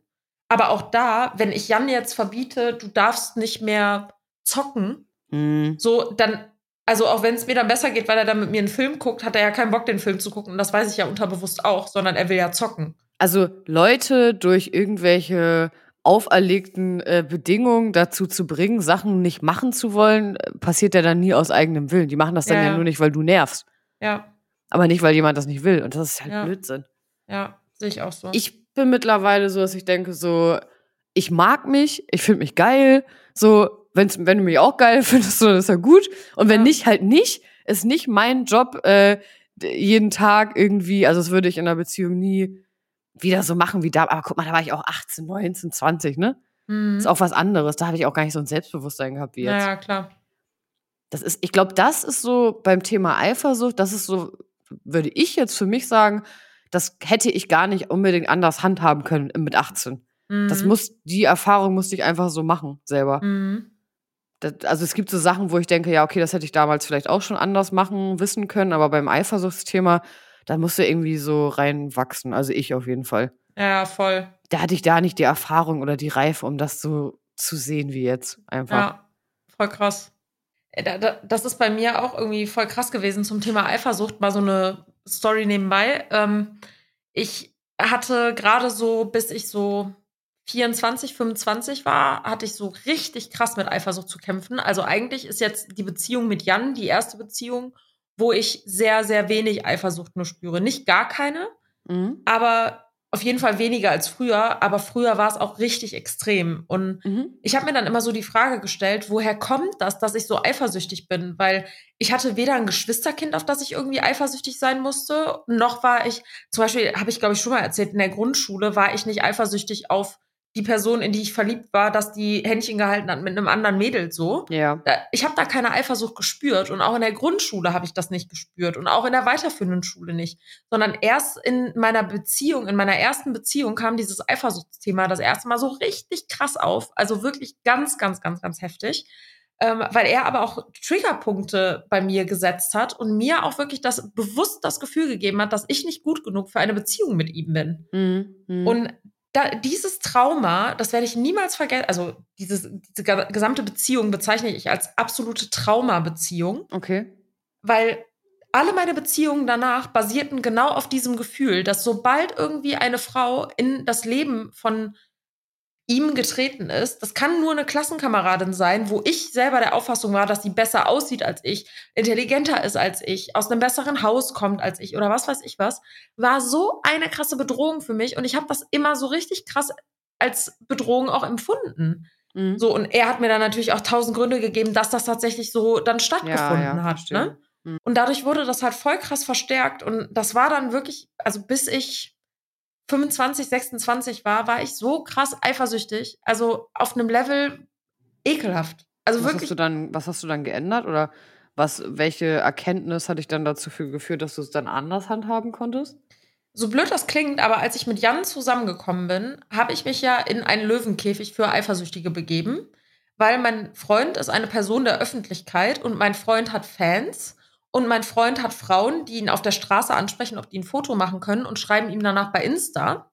aber auch da, wenn ich Jan jetzt verbiete, du darfst nicht mehr zocken, Mhm. so, dann, also auch wenn es mir dann besser geht, weil er dann mit mir einen Film guckt, hat er ja keinen Bock, den Film zu gucken. Und das weiß ich ja unterbewusst auch, sondern er will ja zocken. Also Leute durch irgendwelche auferlegten äh, Bedingungen dazu zu bringen, Sachen nicht machen zu wollen, äh, passiert ja dann nie aus eigenem Willen. Die machen das dann Ja, ja, ja. nur nicht, weil du nervst. Ja, Aber nicht, weil jemand das nicht will. Und das ist halt Ja. Blödsinn. ja, sehe ich auch so. Ich bin mittlerweile so, dass ich denke, so, ich mag mich, ich finde mich geil. So, wenn's, wenn du mich auch geil [LAUGHS] findest, so, ist ja gut. Und wenn Ja. nicht, halt nicht. Ist nicht mein Job, äh, jeden Tag irgendwie, also das würde ich in einer Beziehung nie wieder so machen wie da. Aber guck mal, da war ich auch 18, 19, 20, ne? Mhm. Ist auch was anderes. Da habe ich auch gar nicht so ein Selbstbewusstsein gehabt wie jetzt. Naja, klar. Das ist, ich glaube, das ist so beim Thema Eifersucht, das ist so, würde ich jetzt für mich sagen, das hätte ich gar nicht unbedingt anders handhaben können mit 18. Mhm. Das muss, die Erfahrung musste ich einfach so machen, selber. Mhm. Das, also es gibt so Sachen, wo ich denke, ja, okay, das hätte ich damals vielleicht auch schon anders machen, wissen können, aber beim Eifersuchtsthema, da musst du irgendwie so reinwachsen. Also ich auf jeden Fall. Ja, voll. Da hatte ich da nicht die Erfahrung oder die Reife, um das so zu sehen wie jetzt. Einfach. Ja, voll krass. Äh, da- da- Das ist bei mir auch irgendwie voll krass gewesen zum Thema Eifersucht. Mal so eine Story nebenbei. Ähm, ich hatte gerade so, bis ich so 24, 25 war, hatte ich so richtig krass mit Eifersucht zu kämpfen. Also eigentlich ist jetzt die Beziehung mit Jan die erste Beziehung, wo ich sehr, sehr wenig Eifersucht nur spüre. Nicht gar keine, Mhm. aber auf jeden Fall weniger als früher. Aber früher war es auch richtig extrem. Und Mhm. ich habe mir dann immer so die Frage gestellt, woher kommt das, dass ich so eifersüchtig bin? Weil ich hatte weder ein Geschwisterkind, auf das ich irgendwie eifersüchtig sein musste, noch war ich, zum Beispiel habe ich, glaube ich, schon mal erzählt, in der Grundschule war ich nicht eifersüchtig auf die Person, in die ich verliebt war, dass die Händchen gehalten hat mit einem anderen Mädel so. Ja. Ich habe da keine Eifersucht gespürt und auch in der Grundschule habe ich das nicht gespürt und auch in der weiterführenden Schule nicht, sondern erst in meiner Beziehung, in meiner ersten Beziehung kam dieses Eifersuchtsthema das erste Mal so richtig krass auf, also wirklich ganz, ganz, ganz, ganz heftig, ähm, weil er aber auch Triggerpunkte bei mir gesetzt hat und mir auch wirklich das bewusst das Gefühl gegeben hat, dass ich nicht gut genug für eine Beziehung mit ihm bin. Mhm. Mhm. Und da, dieses Trauma, das werde ich niemals vergessen. Also dieses, diese gesamte Beziehung bezeichne ich als absolute Traumabeziehung, okay. weil alle meine Beziehungen danach basierten genau auf diesem Gefühl, dass sobald irgendwie eine Frau in das Leben von ihm getreten ist, das kann nur eine Klassenkameradin sein, wo ich selber der Auffassung war, dass sie besser aussieht als ich, intelligenter ist als ich, aus einem besseren Haus kommt als ich oder was weiß ich was, war so eine krasse Bedrohung für mich und ich habe das immer so richtig krass als Bedrohung auch empfunden. Mhm. So und er hat mir dann natürlich auch tausend Gründe gegeben, dass das tatsächlich so dann stattgefunden ja, hat. verstehe. Ne? Mhm. Und dadurch wurde das halt voll krass verstärkt und das war dann wirklich, also bis ich 25, 26 war, war ich so krass eifersüchtig, also auf einem Level ekelhaft. Also was hast wirklich du dann, was hast du dann geändert oder was, welche Erkenntnis hat dich dann dazu geführt, dass du es dann anders handhaben konntest? So blöd das klingt, aber als ich mit Jan zusammengekommen bin, habe ich mich ja in einen Löwenkäfig für Eifersüchtige begeben, weil mein Freund ist eine Person der Öffentlichkeit und mein Freund hat Fans und mein Freund hat Frauen, die ihn auf der Straße ansprechen, ob die ein Foto machen können und schreiben ihm danach bei Insta.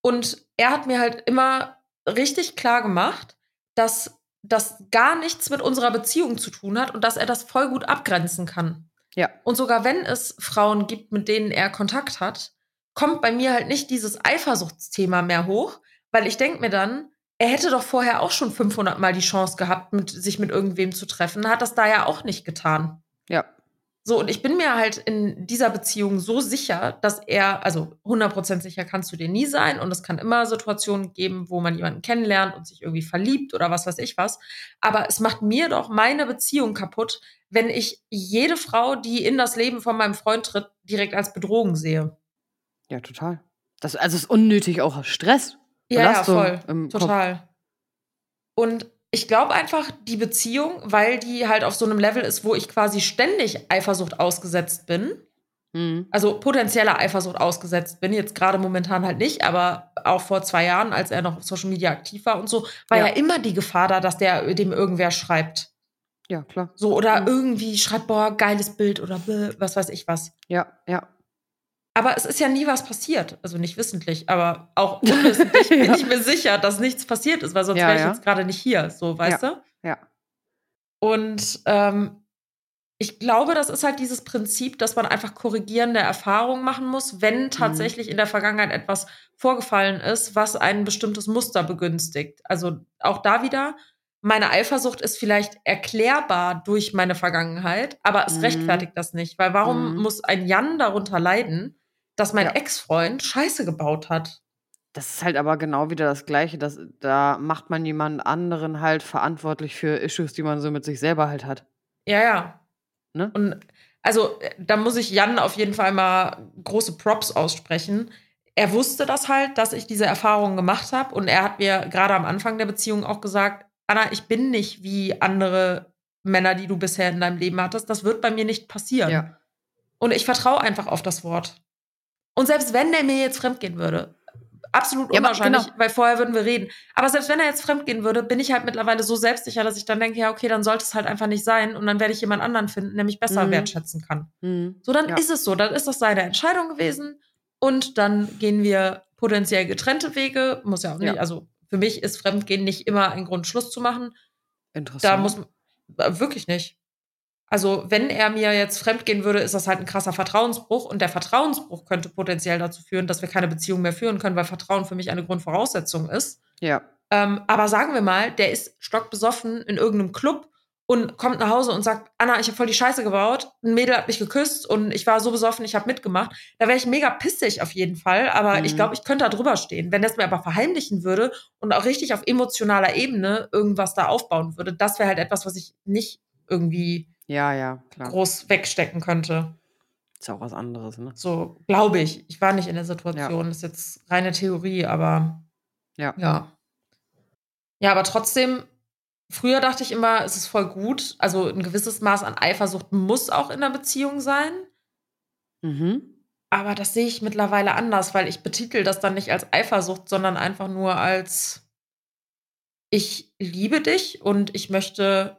Und er hat mir halt immer richtig klar gemacht, dass das gar nichts mit unserer Beziehung zu tun hat und dass er das voll gut abgrenzen kann. Ja. Und sogar wenn es Frauen gibt, mit denen er Kontakt hat, kommt bei mir halt nicht dieses Eifersuchtsthema mehr hoch, weil ich denke mir dann, er hätte doch vorher auch schon 500 Mal die Chance gehabt, mit, sich mit irgendwem zu treffen, hat das da ja auch nicht getan. Ja. So, und ich bin mir halt in dieser Beziehung so sicher, dass er, also 100% sicher kannst du dir nie sein und es kann immer Situationen geben, wo man jemanden kennenlernt und sich irgendwie verliebt oder was weiß ich was. Aber es macht mir doch meine Beziehung kaputt, wenn ich jede Frau, die in das Leben von meinem Freund tritt, direkt als Bedrohung sehe. Ja, total. Das, also es ist unnötig auch Stress. Ja, ja, Belastung voll. im Kopf. Total. Und ich glaube einfach, die Beziehung, weil die halt auf so einem Level ist, wo ich quasi ständig Eifersucht ausgesetzt bin, Mhm. also potenzieller Eifersucht ausgesetzt bin, jetzt gerade momentan halt nicht, aber auch vor zwei Jahren, als er noch auf Social Media aktiv war und so, war ja, Ja. immer die Gefahr da, dass der dem irgendwer schreibt. Ja, klar. So, oder Mhm. irgendwie schreibt, boah, geiles Bild oder was weiß ich was. Ja, ja. Aber es ist ja nie was passiert. Also nicht wissentlich, aber auch [LAUGHS] unwissentlich bin Ja. ich mir sicher, dass nichts passiert ist, weil sonst Ja, wäre ich ja. jetzt gerade nicht hier, so, weißt du? Ja. Und ähm, ich glaube, das ist halt dieses Prinzip, dass man einfach korrigierende Erfahrungen machen muss, wenn Mhm. tatsächlich in der Vergangenheit etwas vorgefallen ist, was ein bestimmtes Muster begünstigt. Also auch da wieder, meine Eifersucht ist vielleicht erklärbar durch meine Vergangenheit, aber es Mhm. rechtfertigt das nicht. Weil warum Mhm. muss ein Jan darunter leiden, dass mein Ja. Ex-Freund Scheiße gebaut hat? Das ist halt aber genau wieder das Gleiche. dass da macht man jemanden anderen halt verantwortlich für Issues, die man so mit sich selber halt hat. Ja, ja. Ne? Und also, äh, da muss ich Jan auf jeden Fall mal große Props aussprechen. Er wusste das halt, dass ich diese Erfahrungen gemacht habe. Und er hat mir gerade am Anfang der Beziehung auch gesagt, Anna, ich bin nicht wie andere Männer, die du bisher in deinem Leben hattest. Das wird bei mir nicht passieren. Ja. Und ich vertraue einfach auf das Wort. Und selbst wenn der mir jetzt fremdgehen würde, absolut Ja, aber unwahrscheinlich, genau. weil vorher würden wir reden. Aber selbst wenn er jetzt fremdgehen würde, bin ich halt mittlerweile so selbstsicher, dass ich dann denke, ja, okay, dann sollte es halt einfach nicht sein. Und dann werde ich jemand anderen finden, der mich besser Mhm. wertschätzen kann. Mhm. So, dann Ja. ist es so. Dann ist das seine Entscheidung gewesen. Und dann gehen wir potenziell getrennte Wege. Muss ja auch nicht, Ja. also für mich ist Fremdgehen nicht immer ein Grund, Schluss zu machen. Interessant. Da muss äh, wirklich nicht. Also, wenn er mir jetzt fremdgehen würde, ist das halt ein krasser Vertrauensbruch. Und der Vertrauensbruch könnte potenziell dazu führen, dass wir keine Beziehung mehr führen können, weil Vertrauen für mich eine Grundvoraussetzung ist. ja. Ähm, aber sagen wir mal, der ist stockbesoffen in irgendeinem Club und kommt nach Hause und sagt, Anna, ich habe voll die Scheiße gebaut, ein Mädel hat mich geküsst und ich war so besoffen, ich habe mitgemacht. Da wäre ich mega pissig auf jeden Fall, aber Mhm. ich glaube, ich könnte da drüber stehen. Wenn das mir aber verheimlichen würde und auch richtig auf emotionaler Ebene irgendwas da aufbauen würde, das wäre halt etwas, was ich nicht irgendwie Ja, ja, klar. groß wegstecken könnte. Ist auch was anderes, ne? So, glaube ich. Ich war nicht in der Situation. Das ist jetzt reine Theorie, aber Ja. ja. Ja, aber trotzdem, früher dachte ich immer, es ist voll gut. Also ein gewisses Maß an Eifersucht muss auch in einer Beziehung sein. Mhm. Aber das sehe ich mittlerweile anders, weil ich betitel das dann nicht als Eifersucht, sondern einfach nur als ich liebe dich und ich möchte,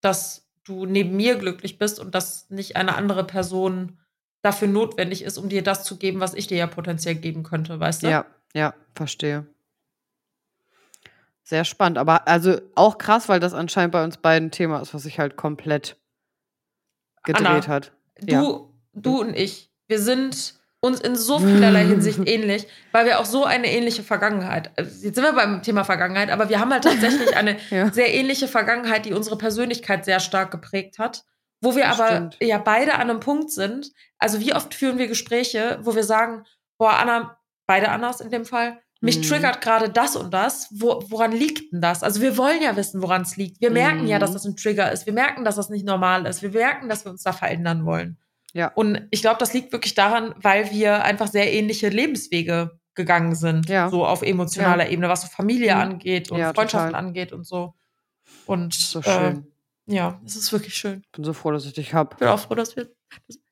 dass du neben mir glücklich bist und dass nicht eine andere Person dafür notwendig ist, um dir das zu geben, was ich dir ja potenziell geben könnte, weißt du? Ja, ja, verstehe. Sehr spannend, aber also auch krass, weil das anscheinend bei uns beiden Thema ist, was sich halt komplett gedreht Anna, hat. Du, Ja. du und ich, wir sind uns in so vielerlei Hinsicht [LAUGHS] ähnlich, weil wir auch so eine ähnliche Vergangenheit. also Jetzt sind wir beim Thema Vergangenheit, aber wir haben halt tatsächlich [LAUGHS] eine Ja. sehr ähnliche Vergangenheit, die unsere Persönlichkeit sehr stark geprägt hat. Wo wir Das aber stimmt. ja beide an einem Punkt sind. Also, wie oft führen wir Gespräche, wo wir sagen, boah, Anna, beide Annas in dem Fall, mich Mhm. triggert gerade das und das. Wo, woran liegt denn das? Also, wir wollen ja wissen, woran es liegt. Wir merken ja, Mhm. dass das ein Trigger ist. Wir merken, dass das nicht normal ist. Wir merken, dass wir uns da verändern wollen. Ja. Und ich glaube, das liegt wirklich daran, weil wir einfach sehr ähnliche Lebenswege gegangen sind. Ja. So auf emotionaler Ebene, was so Familie Mhm. angeht und Ja, Freundschaften total. angeht und so. Und So äh, schön. ja, es ist wirklich schön. Bin so froh, dass ich dich hab. Ich bin auch froh, dass wir,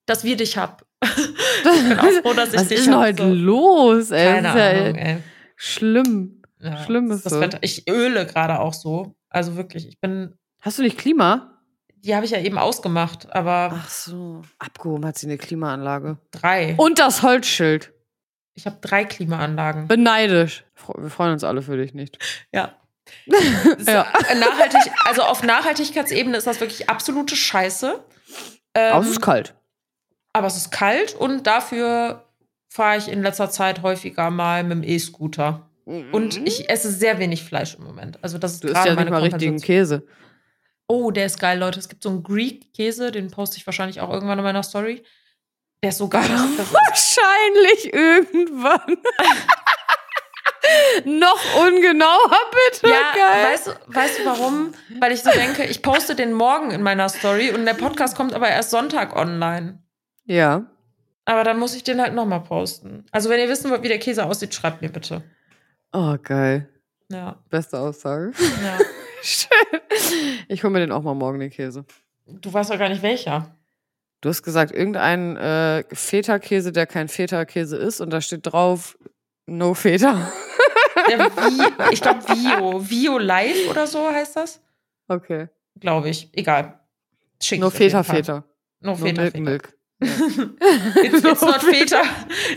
dass wir dich hab. [LAUGHS] [LAUGHS] ich bin auch froh, dass ich Was dich ist denn hab, heute so. los, ey? Keine das ist ja Ahnung, ey. schlimm. Ja, Schlimm ist das so. Wetter. Ich öle gerade auch so. Also wirklich, ich bin, Hast du nicht Klima? Die habe ich ja eben ausgemacht, aber Ach so. Abgehoben hat sie eine Klimaanlage. drei. Und das Holzschild. Ich habe drei Klimaanlagen. Beneidisch. Wir freuen uns alle für dich nicht. Ja. Ja. [LAUGHS] So, nachhaltig, also auf Nachhaltigkeitsebene ist das wirklich absolute Scheiße. Ähm, Aber es ist kalt. aber es ist kalt und dafür fahre ich in letzter Zeit häufiger mal mit dem E-Scooter. Und ich esse sehr wenig Fleisch im Moment. Also das ist Du isst gerade ja nicht meine mal richtigen. Käse. Oh, der ist geil, Leute. Es gibt so einen Greek-Käse, den poste ich wahrscheinlich auch irgendwann in meiner Story. Der ist so geil. Wahrscheinlich irgendwann. [LAUGHS] Noch ungenauer, bitte. ja, Geil. weißt du, weißt du warum? Weil ich so denke, ich poste den morgen in meiner Story und der Podcast kommt aber erst Sonntag online. Ja. Aber dann muss ich den halt nochmal posten. Also, wenn ihr wissen wollt, wie der Käse aussieht, schreibt mir bitte. Oh, geil. Ja. Beste Aussage. ja. [LAUGHS] Schön. Ich hole mir den auch mal morgen, den Käse. Du weißt doch gar nicht welcher. Du hast gesagt, irgendein äh, Feta-Käse, der kein Feta-Käse ist und da steht drauf, no Feta. Vi [LAUGHS] ich glaube Vio. Vio Live oder so heißt das. Okay. Glaube ich. Egal. Schick No Feta. Feta. No No Feta, Milk, Feta. Milk. It's, it's not Feta.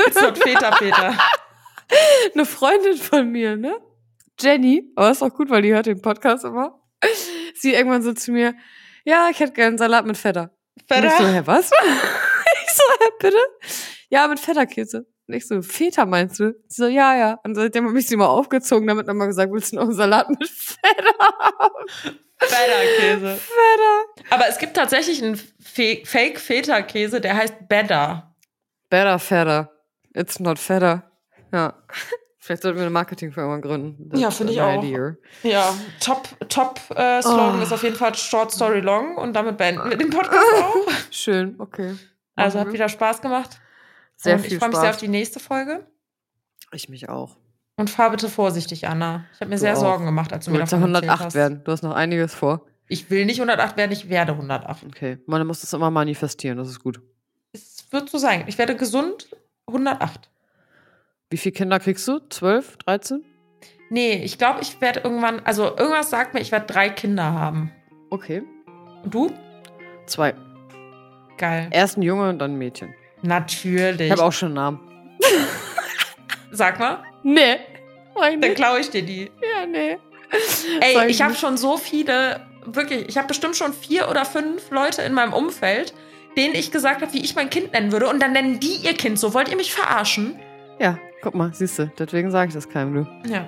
It's not Feta, Feta. Eine Freundin von mir, ne? Jenny, aber ist auch gut, weil die hört den Podcast immer. Sie irgendwann so zu mir, ja, ich hätte gern Salat mit Feta. Und ich so, Feta? hä, was? [LAUGHS] ich so, hä, bitte? Ja, mit Feta-Käse. Und ich so, Feta meinst du? Sie so, ja, ja. Und seitdem habe ich sie mal aufgezogen, damit nochmal gesagt, willst du noch einen Salat mit Feta haben? Feta-Käse. Feta. Aber es gibt tatsächlich einen Fe Fake-Feta-Käse, der heißt Better. Better Feta. It's not Feta. Ja. Vielleicht sollten wir eine Marketingfirma gründen. Ja, That's finde ich auch. idea. Ja, top, top äh, Slogan Oh. ist auf jeden Fall Short Story Long und damit beenden wir den [LAUGHS] Podcast auch. Schön, okay. Also hat wir. wieder Spaß gemacht. Sehr und viel ich freue mich sehr auf die nächste Folge. Ich mich auch. Und fahr bitte vorsichtig, Anna. Ich habe mir Du sehr auch. Sorgen gemacht, als du Du mir ja davon erzählt 108 hast. werden. Du hast noch einiges vor. Ich will nicht 108 werden, ich werde 108. Okay. Man muss das immer manifestieren, das ist gut. Es wird so sein. Ich werde gesund 108. Wie viele Kinder kriegst du? 12, 13? Nee, ich glaube, ich werde irgendwann, also irgendwas sagt mir, ich werde drei Kinder haben. Okay. Und du? Zwei. Geil. Erst ein Junge und dann ein Mädchen. Natürlich. Ich habe auch schon einen Namen. [LAUGHS] Sag mal, Nee. Dann klaue ich dir die. Ja, nee. Ey, Sag ich habe schon so viele, wirklich, ich habe bestimmt schon vier oder fünf Leute in meinem Umfeld, denen ich gesagt habe, wie ich mein Kind nennen würde. Und dann nennen die ihr Kind so. Wollt ihr mich verarschen? Ja, guck mal, siehst du. Deswegen sage ich das keinem, du. Ja.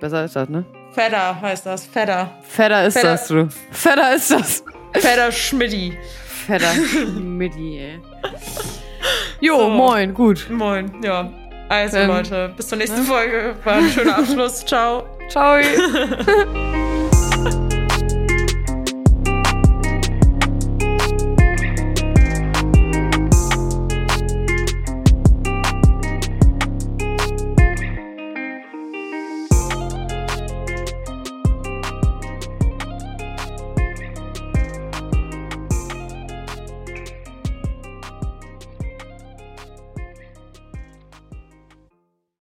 Besser ist das, ne? Fedder heißt das. Fedder. Fetter ist Fetter. das, du. Fetter ist das. Fedder Schmidti. Fetter [LAUGHS] Schmidti, ey. Jo, So. moin, gut. Moin. Ja. Also, Ähm, Leute, bis zur nächsten ne? Folge. War ein schöner Abschluss. Ciao. Ciao. [LAUGHS]